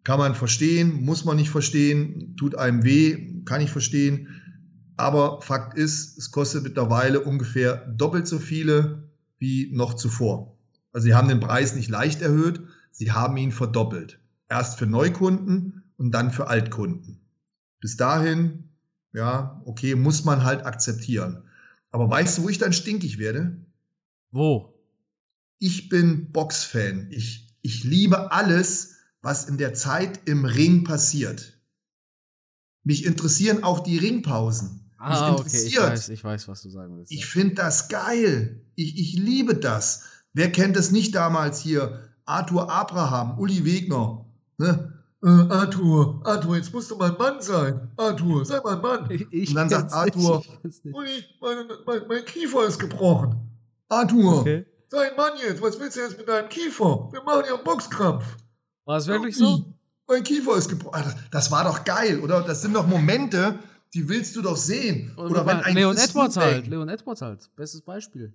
Kann man verstehen, muss man nicht verstehen, tut einem weh, kann ich verstehen. Aber Fakt ist, es kostet mittlerweile ungefähr doppelt so viele wie noch zuvor. Also sie haben den Preis nicht leicht erhöht, Sie haben ihn verdoppelt. Erst für Neukunden und dann für Altkunden. Bis dahin, ja, okay, muss man halt akzeptieren. Aber weißt du, wo ich dann stinkig werde? Wo? Ich bin Boxfan. Ich, ich liebe alles, was in der Zeit im Ring passiert. Mich interessieren auch die Ringpausen. Ah, okay, ich weiß, ich weiß, was du sagen willst. Ich finde das geil. Ich, ich liebe das Wer kennt es nicht damals hier? Arthur Abraham, Uli Wegner. Ne? Äh, Arthur, Arthur, jetzt musst du mal ein Mann sein. Arthur, sei mal ein Mann. Ich Und dann sagt Arthur, ich nicht. Uli, mein, mein, mein Kiefer ist gebrochen. Arthur, Okay. sei ein Mann jetzt. Was willst du jetzt mit deinem Kiefer? Wir machen ja einen Boxkampf. War es wirklich Uli, so? Mein Kiefer ist gebrochen. Das, war doch geil, oder? Das sind doch Momente, die willst du doch sehen. Oder, wenn ein Leon Edwards halt. Leon Edwards halt. Bestes Beispiel.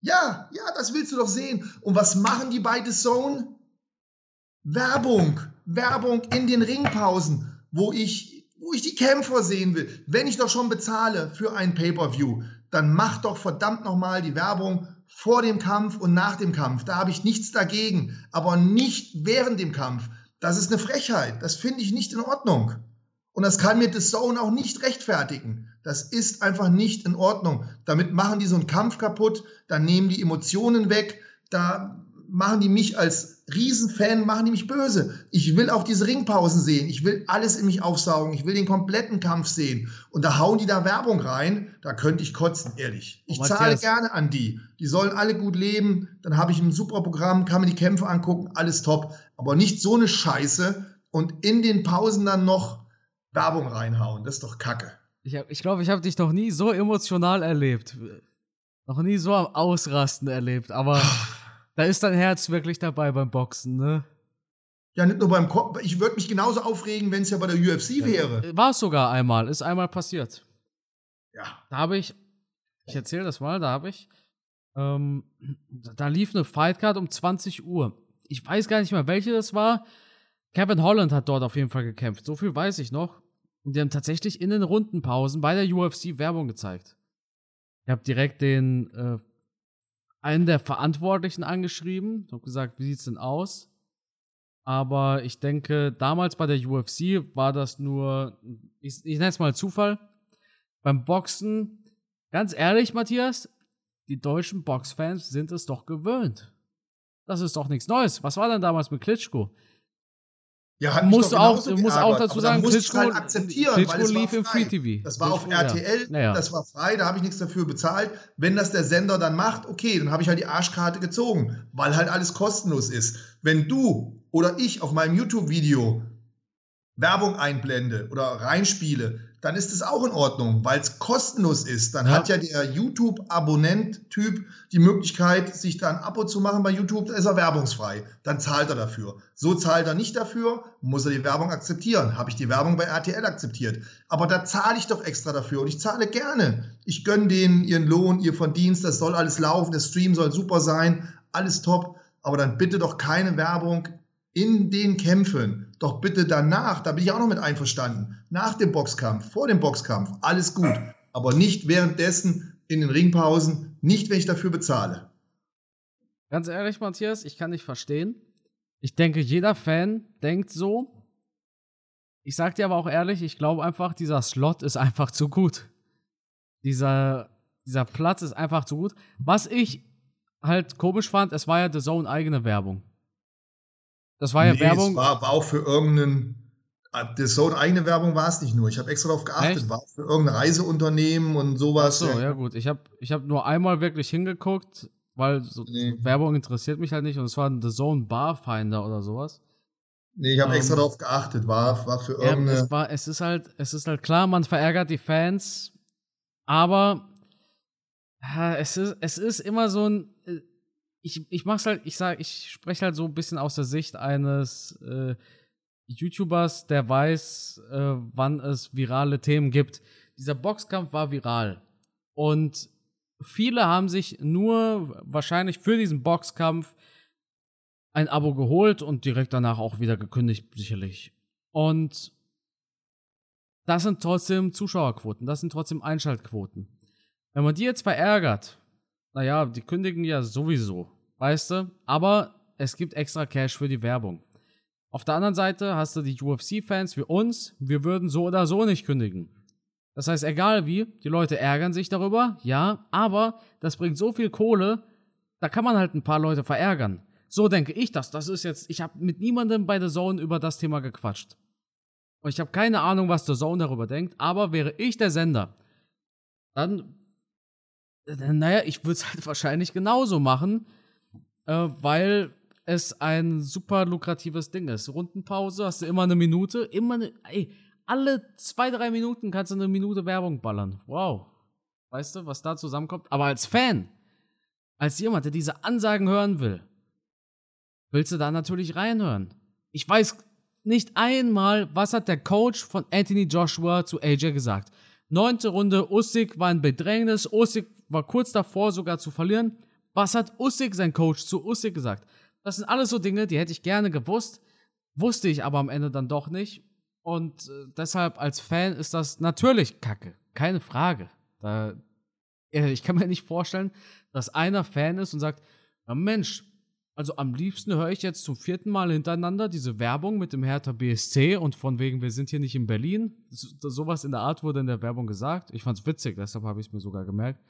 Ja, ja, das willst du doch sehen. Und was machen die bei The Zone? Werbung. Werbung in den Ringpausen, wo ich, wo ich die Kämpfer sehen will. Wenn ich doch schon bezahle für ein Pay-Per-View, dann mach doch verdammt nochmal die Werbung vor dem Kampf und nach dem Kampf. Da habe ich nichts dagegen. Aber nicht während dem Kampf. Das ist eine Frechheit. Das finde ich nicht in Ordnung. Und das kann mir The Zone auch nicht rechtfertigen. Das ist einfach nicht in Ordnung. Damit machen die so einen Kampf kaputt, dann nehmen die Emotionen weg, da machen die mich als Riesenfan, machen die mich böse. Ich will auch diese Ringpausen sehen. Ich will alles in mich aufsaugen. Ich will den kompletten Kampf sehen. Und da hauen die da Werbung rein. Da könnte ich kotzen, ehrlich. Ich Oh, zahle gerne an die. Die sollen alle gut leben. Dann habe ich ein super Programm, kann mir die Kämpfe angucken. Alles top. Aber nicht so eine Scheiße. Und in den Pausen dann noch Werbung reinhauen. Das ist doch Kacke. Ich glaube, ich, glaub, ich habe dich noch nie so emotional erlebt. Noch nie so am Ausrasten erlebt. Aber da ist dein Herz wirklich dabei beim Boxen, ne? Ja, nicht nur beim Kopf. Ich würde mich genauso aufregen, wenn es ja bei der UFC wäre. War es sogar einmal. Ist einmal passiert. Ja. Da habe ich, ich erzähle das mal, da habe ich, ähm, da lief eine Fightcard um 20 Uhr. Ich weiß gar nicht mehr, welche das war. Kevin Holland hat dort auf jeden Fall gekämpft. So viel weiß ich noch. Und die haben tatsächlich in den Rundenpausen bei der UFC Werbung gezeigt. Ich habe direkt den, äh, einen der Verantwortlichen angeschrieben. habe gesagt, wie sieht's denn aus? Aber ich denke, damals bei der UFC war das nur, ich, ich nenne es mal Zufall. Beim Boxen, ganz ehrlich, Matthias, die deutschen Boxfans sind es doch gewöhnt. Das ist doch nichts Neues. Was war denn damals mit Klitschko? Ja, hat du auch, musst auch dazu sagen, Klitschko, halt akzeptieren, Klitschko lief im. Free TV. Das war auf Klitschko, ja. RTL, Naja. das war frei, da habe ich nichts dafür bezahlt. Wenn das der Sender dann macht, okay, dann habe ich halt die Arschkarte gezogen, weil halt alles kostenlos ist. Wenn du oder ich auf meinem YouTube-Video Werbung einblende oder reinspiele, dann ist es auch in Ordnung, weil es kostenlos ist. Dann Ja. hat ja der YouTube-Abonnent-Typ die Möglichkeit, sich da ein Abo zu machen bei YouTube, da ist er werbungsfrei. Dann zahlt er dafür. So zahlt er nicht dafür, muss er die Werbung akzeptieren. Habe ich die Werbung bei RTL akzeptiert. Aber da zahle ich doch extra dafür und ich zahle gerne. Ich gönne denen ihren Lohn, ihr Verdienst, das soll alles laufen, der Stream soll super sein, alles top. Aber dann bitte doch keine Werbung in den Kämpfen. Doch bitte danach, da bin ich auch noch mit einverstanden. Nach dem Boxkampf, vor dem Boxkampf, alles gut. Aber nicht währenddessen in den Ringpausen, nicht wenn ich dafür bezahle. Ganz ehrlich, Matthias, ich kann nicht verstehen. Ich denke, jeder Fan denkt so. Ich sag dir aber auch ehrlich, ich glaube einfach, dieser Slot ist einfach zu gut. Dieser, dieser Platz ist einfach zu gut. Was ich halt komisch fand, es war ja The Zone eigene Werbung. Das war ja Nee, Werbung. Es war, war auch für irgendeinen. Das so eine eigene Werbung war es nicht nur. Ich habe extra darauf geachtet. Echt? War für irgendein Reiseunternehmen und Ach sowas. so, ja gut. Ich habe ich hab nur einmal wirklich hingeguckt, weil so Nee. Werbung interessiert mich halt nicht und es war ein The Zone Barfinder oder sowas. Nee, ich habe Ähm, extra darauf geachtet. War, war für Ja, irgendeine. es, war, es ist halt, es ist halt klar, man verärgert die Fans, aber ja, es ist, es ist immer so ein. Ich, ich mach's halt, ich sag, ich spreche halt so ein bisschen aus der Sicht eines äh, YouTubers, der weiß, äh, wann es virale Themen gibt. Dieser Boxkampf war viral. Und viele haben sich nur wahrscheinlich für diesen Boxkampf ein Abo geholt und direkt danach auch wieder gekündigt, sicherlich. Und das sind trotzdem Zuschauerquoten, das sind trotzdem Einschaltquoten. Wenn man die jetzt verärgert, naja, die kündigen ja sowieso, weißt du? Aber es gibt extra Cash für die Werbung. Auf der anderen Seite hast du die UFC-Fans wie uns, wir würden so oder so nicht kündigen. Das heißt, egal wie, die Leute ärgern sich darüber, ja, aber das bringt so viel Kohle, da kann man halt ein paar Leute verärgern. So denke ich das. Das ist jetzt, ich habe mit niemandem bei The Zone über das Thema gequatscht. Und ich habe keine Ahnung, was The Zone darüber denkt, aber wäre ich der Sender, dann naja, ich würde es halt *laughs* wahrscheinlich genauso machen, äh, weil es ein super lukratives Ding ist. Rundenpause, hast du immer eine Minute, immer eine, ey, alle zwei, drei Minuten kannst du eine Minute Werbung ballern. Wow. Weißt du, was da zusammenkommt? Aber als Fan, als jemand, der diese Ansagen hören will, willst du da natürlich reinhören. Ich weiß nicht einmal, was hat der Coach von Anthony Joshua zu AJ gesagt. Neunte Runde, Usyk war in Bedrängnis, Usyk war kurz davor sogar zu verlieren. Was hat Usyk, sein Coach, zu Usyk gesagt? Das sind alles so Dinge, die hätte ich gerne gewusst, wusste ich aber am Ende dann doch nicht. Und äh, deshalb als Fan ist das natürlich Kacke, keine Frage. Da, äh, ich kann mir nicht vorstellen, dass einer Fan ist und sagt, ja Mensch, also am liebsten höre ich jetzt zum vierten Mal hintereinander diese Werbung mit dem Hertha BSC und von wegen, wir sind hier nicht in Berlin. So, sowas in der Art wurde in der Werbung gesagt. Ich fand's witzig, deshalb habe ich es mir sogar gemerkt.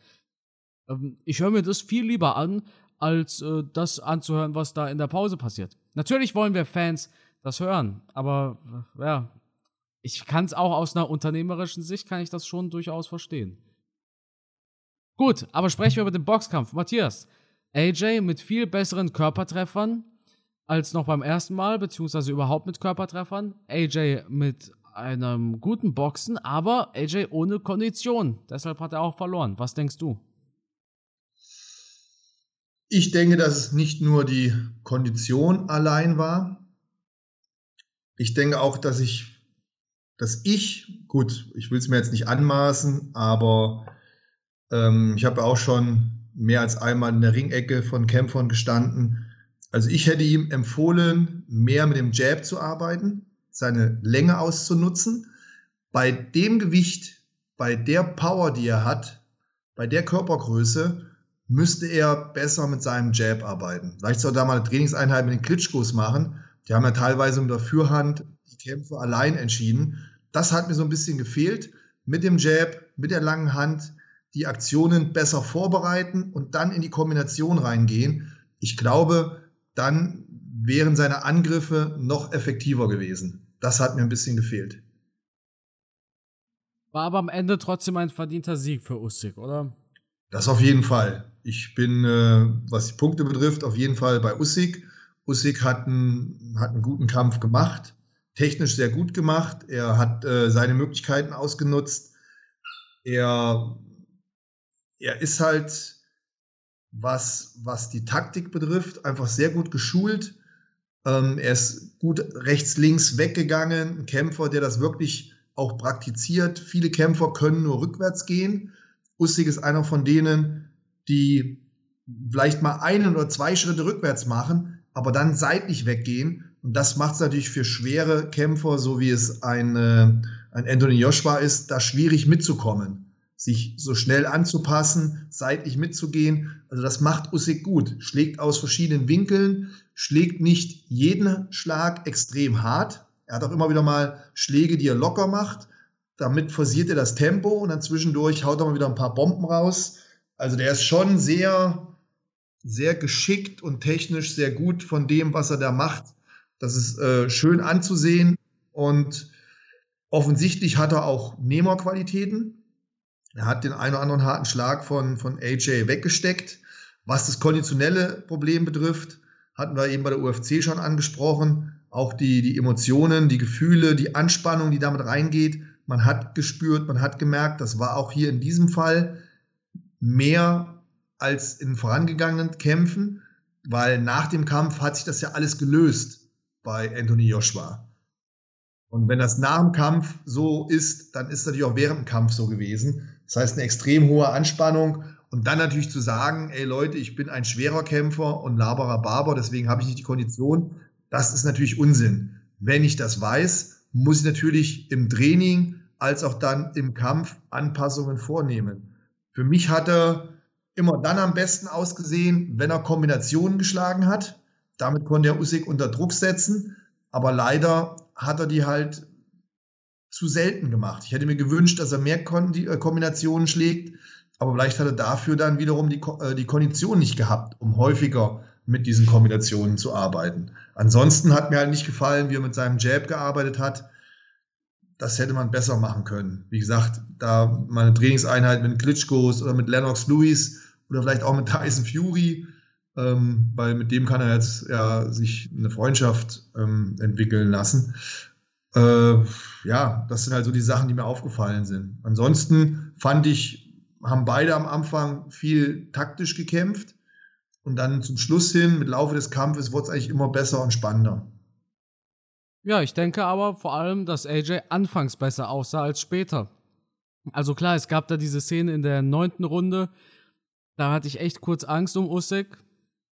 Ähm, ich höre mir das viel lieber an, als äh, das anzuhören, was da in der Pause passiert. Natürlich wollen wir Fans das hören, aber äh, ja, ich kann es auch aus einer unternehmerischen Sicht, kann ich das schon durchaus verstehen. Gut, aber sprechen wir über den Boxkampf. Matthias, AJ mit viel besseren Körpertreffern als noch beim ersten Mal, beziehungsweise überhaupt mit Körpertreffern. AJ mit einem guten Boxen, aber AJ ohne Kondition. Deshalb hat er auch verloren. Was denkst du? Ich denke, dass es nicht nur die Kondition allein war. Ich denke auch, dass ich, dass ich, gut, ich will es mir jetzt nicht anmaßen, aber ähm, ich habe auch schon mehr als einmal in der Ringecke von Kämpfern gestanden. Also ich hätte ihm empfohlen, mehr mit dem Jab zu arbeiten, seine Länge auszunutzen. Bei dem Gewicht, bei der Power, die er hat, bei der Körpergröße, müsste er besser mit seinem Jab arbeiten. Vielleicht soll er da mal eine Trainingseinheit mit den Klitschkos machen. Die haben ja teilweise mit der Fürhand die Kämpfe allein entschieden. Das hat mir so ein bisschen gefehlt. Mit dem Jab, mit der langen Hand, die Aktionen besser vorbereiten und dann in die Kombination reingehen. Ich glaube, dann wären seine Angriffe noch effektiver gewesen. Das hat mir ein bisschen gefehlt. War aber am Ende trotzdem ein verdienter Sieg für Usyk, oder? Das auf jeden Fall. Ich bin, äh, was die Punkte betrifft, auf jeden Fall bei Usyk. Usyk hat einen, hat einen guten Kampf gemacht, technisch sehr gut gemacht. Er hat äh, seine Möglichkeiten ausgenutzt. Er er ist halt, was, was die Taktik betrifft, einfach sehr gut geschult. Ähm, er ist gut rechts, links weggegangen. Ein Kämpfer, der das wirklich auch praktiziert. Viele Kämpfer können nur rückwärts gehen. Ussig ist einer von denen, die vielleicht mal einen oder zwei Schritte rückwärts machen, aber dann seitlich weggehen. Und das macht es natürlich für schwere Kämpfer, so wie es ein, äh, ein Anthony Joshua ist, da schwierig mitzukommen sich so schnell anzupassen, seitlich mitzugehen. Also das macht Usyk gut. Schlägt aus verschiedenen Winkeln, schlägt nicht jeden Schlag extrem hart. Er hat auch immer wieder mal Schläge, die er locker macht. Damit forciert er das Tempo und dann zwischendurch haut er mal wieder ein paar Bomben raus. Also der ist schon sehr, sehr geschickt und technisch sehr gut von dem, was er da macht. Das ist äh, schön anzusehen und offensichtlich hat er auch Nehmerqualitäten. Er hat den einen oder anderen harten Schlag von, von AJ weggesteckt. Was das konditionelle Problem betrifft, hatten wir eben bei der UFC schon angesprochen. Auch die, die Emotionen, die Gefühle, die Anspannung, die damit reingeht. Man hat gespürt, man hat gemerkt, das war auch hier in diesem Fall mehr als in vorangegangenen Kämpfen, weil nach dem Kampf hat sich das ja alles gelöst bei Anthony Joshua. Und wenn das nach dem Kampf so ist, dann ist natürlich auch während dem Kampf so gewesen. Das heißt, eine extrem hohe Anspannung und dann natürlich zu sagen, ey Leute, ich bin ein schwerer Kämpfer und laberer Barber, deswegen habe ich nicht die Kondition, das ist natürlich Unsinn. Wenn ich das weiß, muss ich natürlich im Training als auch dann im Kampf Anpassungen vornehmen. Für mich hat er immer dann am besten ausgesehen, wenn er Kombinationen geschlagen hat. Damit konnte er Usyk unter Druck setzen, aber leider hat er die halt zu selten gemacht. Ich hätte mir gewünscht, dass er mehr äh, Kombinationen schlägt, aber vielleicht hat er dafür dann wiederum die, äh, die Kondition nicht gehabt, um häufiger mit diesen Kombinationen zu arbeiten. Ansonsten hat mir halt nicht gefallen, wie er mit seinem Jab gearbeitet hat. das hätte man besser machen können. Wie gesagt, da meine Trainingseinheit mit Klitschkos oder mit Lennox Lewis oder vielleicht auch mit Tyson Fury, ähm, weil mit dem kann er jetzt ja sich eine Freundschaft ähm, entwickeln lassen. Äh, ja, das sind halt so die Sachen, die mir aufgefallen sind. Ansonsten fand ich, haben beide am Anfang viel taktisch gekämpft und dann zum Schluss hin, mit Laufe des Kampfes, wurde es eigentlich immer besser und spannender. Ja, ich denke aber vor allem, dass AJ anfangs besser aussah als später. Also klar, es gab da diese Szene in der neunten Runde, da hatte ich echt kurz Angst um Usyk,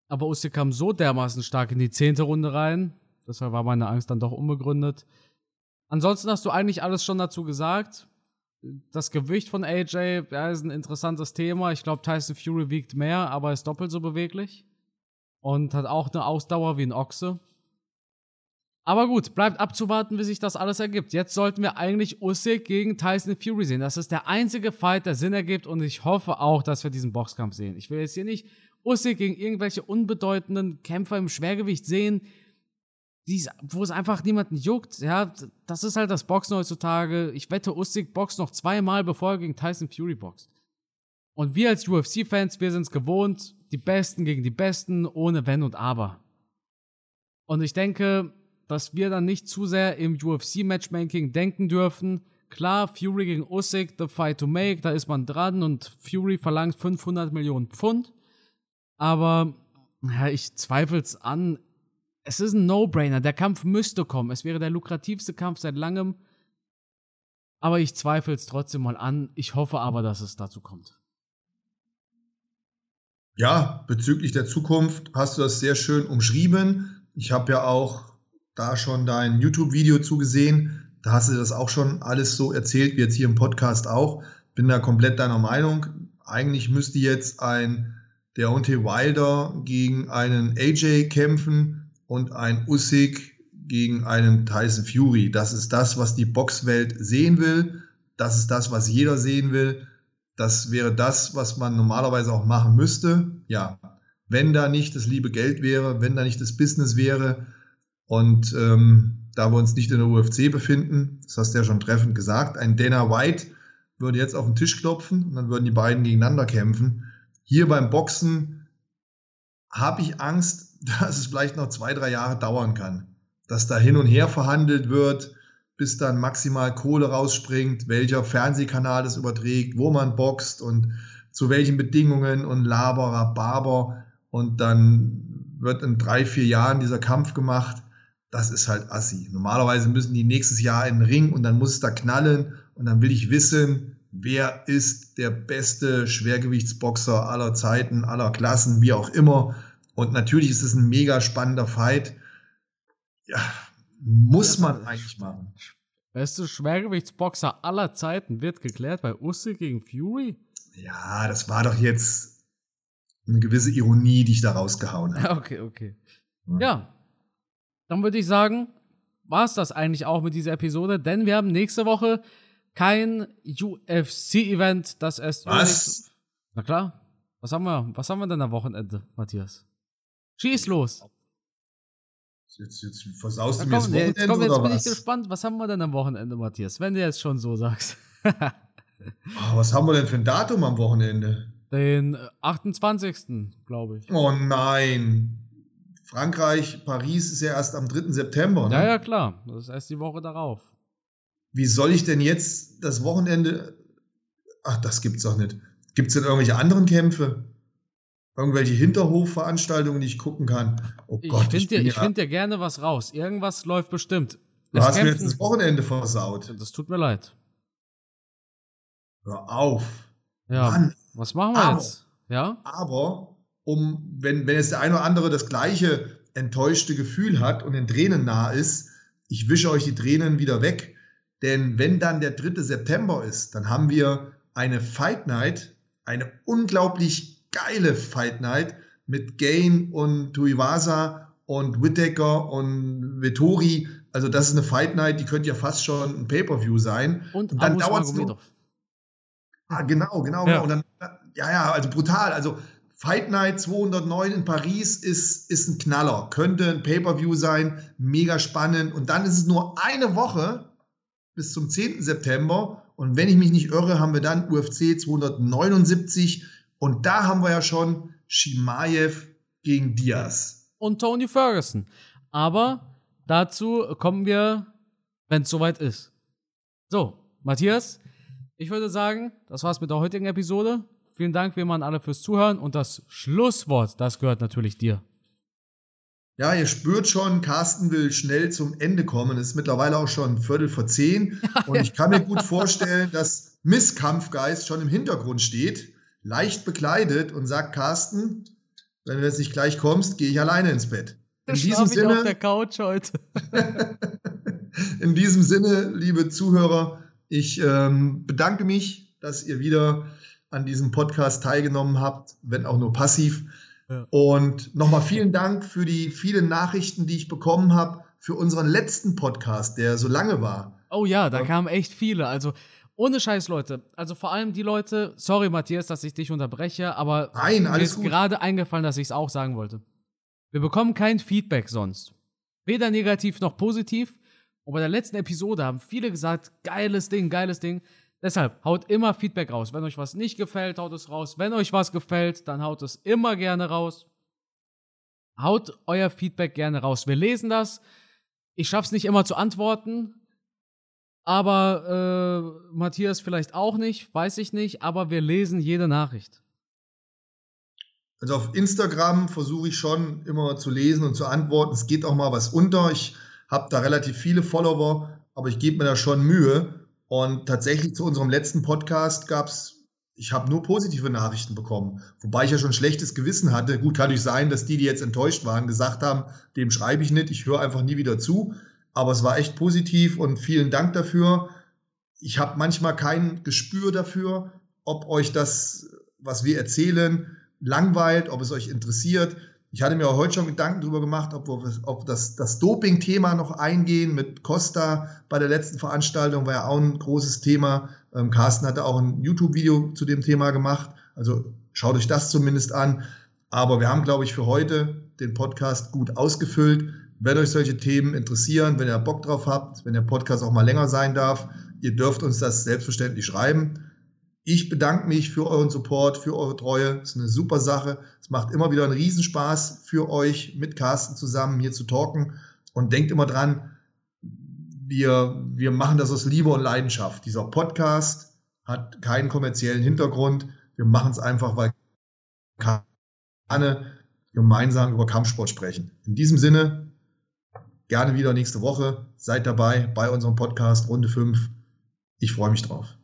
aber Usyk kam so dermaßen stark in die zehnte Runde rein, deshalb war meine Angst dann doch unbegründet. Ansonsten hast du eigentlich alles schon dazu gesagt. Das Gewicht von AJ ja, ist ein interessantes Thema. Ich glaube, Tyson Fury wiegt mehr, aber ist doppelt so beweglich. Und hat auch eine Ausdauer wie ein Ochse. Aber gut, bleibt abzuwarten, wie sich das alles ergibt. Jetzt sollten wir eigentlich Usyk gegen Tyson Fury sehen. Das ist der einzige Fight, der Sinn ergibt und ich hoffe auch, dass wir diesen Boxkampf sehen. Ich will jetzt hier nicht Usyk gegen irgendwelche unbedeutenden Kämpfer im Schwergewicht sehen, die, wo es einfach niemanden juckt. Ja, das ist halt das Boxen heutzutage. Ich wette, Usyk boxt noch zweimal, bevor er gegen Tyson Fury boxt. Und wir als UFC-Fans, wir sind es gewohnt, die Besten gegen die Besten, ohne Wenn und Aber. Und ich denke, dass wir dann nicht zu sehr im UFC-Matchmaking denken dürfen. Klar, Fury gegen Usyk, the fight to make, da ist man dran und Fury verlangt 500 Millionen Pfund. Aber ja, ich zweifle es an. Es ist ein No-Brainer. Der Kampf müsste kommen. Es wäre der lukrativste Kampf seit langem. Aber ich zweifle es trotzdem mal an. Ich hoffe aber, dass es dazu kommt. Ja, bezüglich der Zukunft hast du das sehr schön umschrieben. Ich habe ja auch da schon dein YouTube-Video zugesehen. Da hast du das auch schon alles so erzählt, wie jetzt hier im Podcast auch. Bin da komplett deiner Meinung. Eigentlich müsste jetzt ein Deontay Wilder gegen einen AJ kämpfen und ein Usyk gegen einen Tyson Fury. Das ist das, was die Boxwelt sehen will. Das ist das, was jeder sehen will. Das wäre das, was man normalerweise auch machen müsste. Ja, wenn da nicht das liebe Geld wäre, wenn da nicht das Business wäre, und ähm, da wir uns nicht in der UFC befinden, das hast du ja schon treffend gesagt, ein Dana White würde jetzt auf den Tisch klopfen und dann würden die beiden gegeneinander kämpfen. Hier beim Boxen habe ich Angst, *laughs* dass es vielleicht noch zwei, drei Jahre dauern kann. Dass da hin und her verhandelt wird, bis dann maximal Kohle rausspringt, welcher Fernsehkanal es überträgt, wo man boxt und zu welchen Bedingungen und Laberer, Barber. Und dann wird in drei, vier Jahren dieser Kampf gemacht das ist halt assi. Normalerweise müssen die nächstes Jahr in den Ring und dann muss es da knallen und dann will ich wissen, wer ist der beste Schwergewichtsboxer aller Zeiten, aller Klassen, wie auch immer. Und natürlich ist es ein mega spannender Fight. Ja, muss man eigentlich machen. Beste Schwergewichtsboxer aller Zeiten wird geklärt bei Usyk gegen Fury? Ja, das war doch jetzt eine gewisse Ironie, die ich da rausgehauen habe. *laughs* Okay, okay. Ja, dann würde ich sagen, war es das eigentlich auch mit dieser Episode, denn wir haben nächste Woche kein UFC-Event, das erst. Was? Na klar. Was haben wir? Was haben wir denn am Wochenende, Matthias? Schieß los. Jetzt, jetzt versaust du mir das Wochenende jetzt, komm, jetzt bin was? ich gespannt. Was haben wir denn am Wochenende, Matthias? Wenn du jetzt schon so sagst. oh, *laughs* was haben wir denn für ein Datum am Wochenende? Den 28. glaube ich. Oh nein. Frankreich, Paris ist ja erst am 3. September. Ne? Ja, ja, klar. Das ist erst die Woche darauf. Wie soll ich denn jetzt das Wochenende. Ach, das gibt's doch nicht. Gibt es denn irgendwelche anderen Kämpfe? Irgendwelche Hinterhofveranstaltungen, die ich gucken kann? Oh ich Gott, ich finde dir, ja, find dir gerne was raus. Irgendwas läuft bestimmt. Du hast mir jetzt das Wochenende versaut. Das tut mir leid. Hör auf. Ja. Mann. Was machen wir aber, jetzt? Ja? Aber um, wenn, wenn jetzt der eine oder andere das gleiche enttäuschte Gefühl hat und den Tränen nah ist, ich wische euch die Tränen wieder weg. Denn wenn dann der 3. September ist, dann haben wir eine Fight Night, eine unglaublich geile Fight Night mit Gain und Tuivasa und Whittaker und Vettori. Also das ist eine Fight Night, die könnte ja fast schon ein Pay-Per-View sein. Und, und dann dauert es Ah, genau, genau, ja. genau. Und dann, ja, ja, also brutal. Also Fight Night 209 in Paris ist, ist ein Knaller. Könnte ein Pay-Per-View sein, mega spannend. Und dann ist es nur eine Woche bis zum 10. September. Und wenn ich mich nicht irre, haben wir dann UFC 279. Und da haben wir ja schon Shimaev gegen Diaz. Und Tony Ferguson. Aber dazu kommen wir, wenn es soweit ist. So, Matthias, ich würde sagen, das war's mit der heutigen Episode. Vielen Dank wie immer an alle fürs Zuhören und das Schlusswort, das gehört natürlich dir. Ja, ihr spürt schon, Carsten will schnell zum Ende kommen. Es ist mittlerweile auch schon Viertel vor zehn. *laughs* Und ich kann mir gut vorstellen, dass Miss Kampfgeist schon im Hintergrund steht, leicht bekleidet und sagt, Carsten, wenn du jetzt nicht gleich kommst, gehe ich alleine ins Bett. In diesem Sinne. auf der Couch heute. *laughs* in diesem Sinne, liebe Zuhörer, ich ähm, bedanke mich, dass ihr wieder an diesem Podcast teilgenommen habt, wenn auch nur passiv. Ja. Und nochmal vielen Dank für die vielen Nachrichten, die ich bekommen habe für unseren letzten Podcast, der so lange war. Oh ja, da kamen echt viele. Also ohne Scheiß, Leute. Also vor allem die Leute, sorry Matthias, dass ich dich unterbreche, aber Nein, mir ist gut. gerade eingefallen, dass ich es auch sagen wollte. Wir bekommen kein Feedback sonst. Weder negativ noch positiv. Und bei der letzten Episode haben viele gesagt, geiles Ding, geiles Ding. Deshalb haut immer Feedback raus. Wenn euch was nicht gefällt, haut es raus. Wenn euch was gefällt, dann haut es immer gerne raus. Haut euer Feedback gerne raus. Wir lesen das. Ich schaff's nicht immer zu antworten. Aber äh, Matthias vielleicht auch nicht, weiß ich nicht, aber wir lesen jede Nachricht. Also auf Instagram versuche ich schon immer zu lesen und zu antworten. Es geht auch mal was unter. Ich habe da relativ viele Follower, aber ich gebe mir da schon Mühe. Und tatsächlich zu unserem letzten Podcast gab es, ich habe nur positive Nachrichten bekommen, wobei ich ja schon schlechtes Gewissen hatte. Gut, kann nicht sein, dass die, die jetzt enttäuscht waren, gesagt haben, dem schreibe ich nicht, ich höre einfach nie wieder zu. Aber es war echt positiv und vielen Dank dafür. Ich habe manchmal kein Gespür dafür, ob euch das, was wir erzählen, langweilt, ob es euch interessiert. Ich hatte mir auch heute schon Gedanken darüber gemacht, ob, wir, ob das, das Doping-Thema noch eingehen mit Costa bei der letzten Veranstaltung, war ja auch ein großes Thema. Ähm, Carsten hatte auch ein YouTube-Video zu dem Thema gemacht. Also schaut euch das zumindest an. Aber wir haben, glaube ich, für heute den Podcast gut ausgefüllt. Wenn euch solche Themen interessieren, wenn ihr Bock drauf habt, wenn der Podcast auch mal länger sein darf, ihr dürft uns das selbstverständlich schreiben. Ich bedanke mich für euren Support, für eure Treue. Das ist eine super Sache. Es macht immer wieder einen Riesenspaß für euch mit Carsten zusammen hier zu talken. Und denkt immer dran, wir, wir machen das aus Liebe und Leidenschaft. Dieser Podcast hat keinen kommerziellen Hintergrund. Wir machen es einfach, weil gerne gemeinsam über Kampfsport sprechen. In diesem Sinne, gerne wieder nächste Woche. Seid dabei bei unserem Podcast Runde 5. Ich freue mich drauf.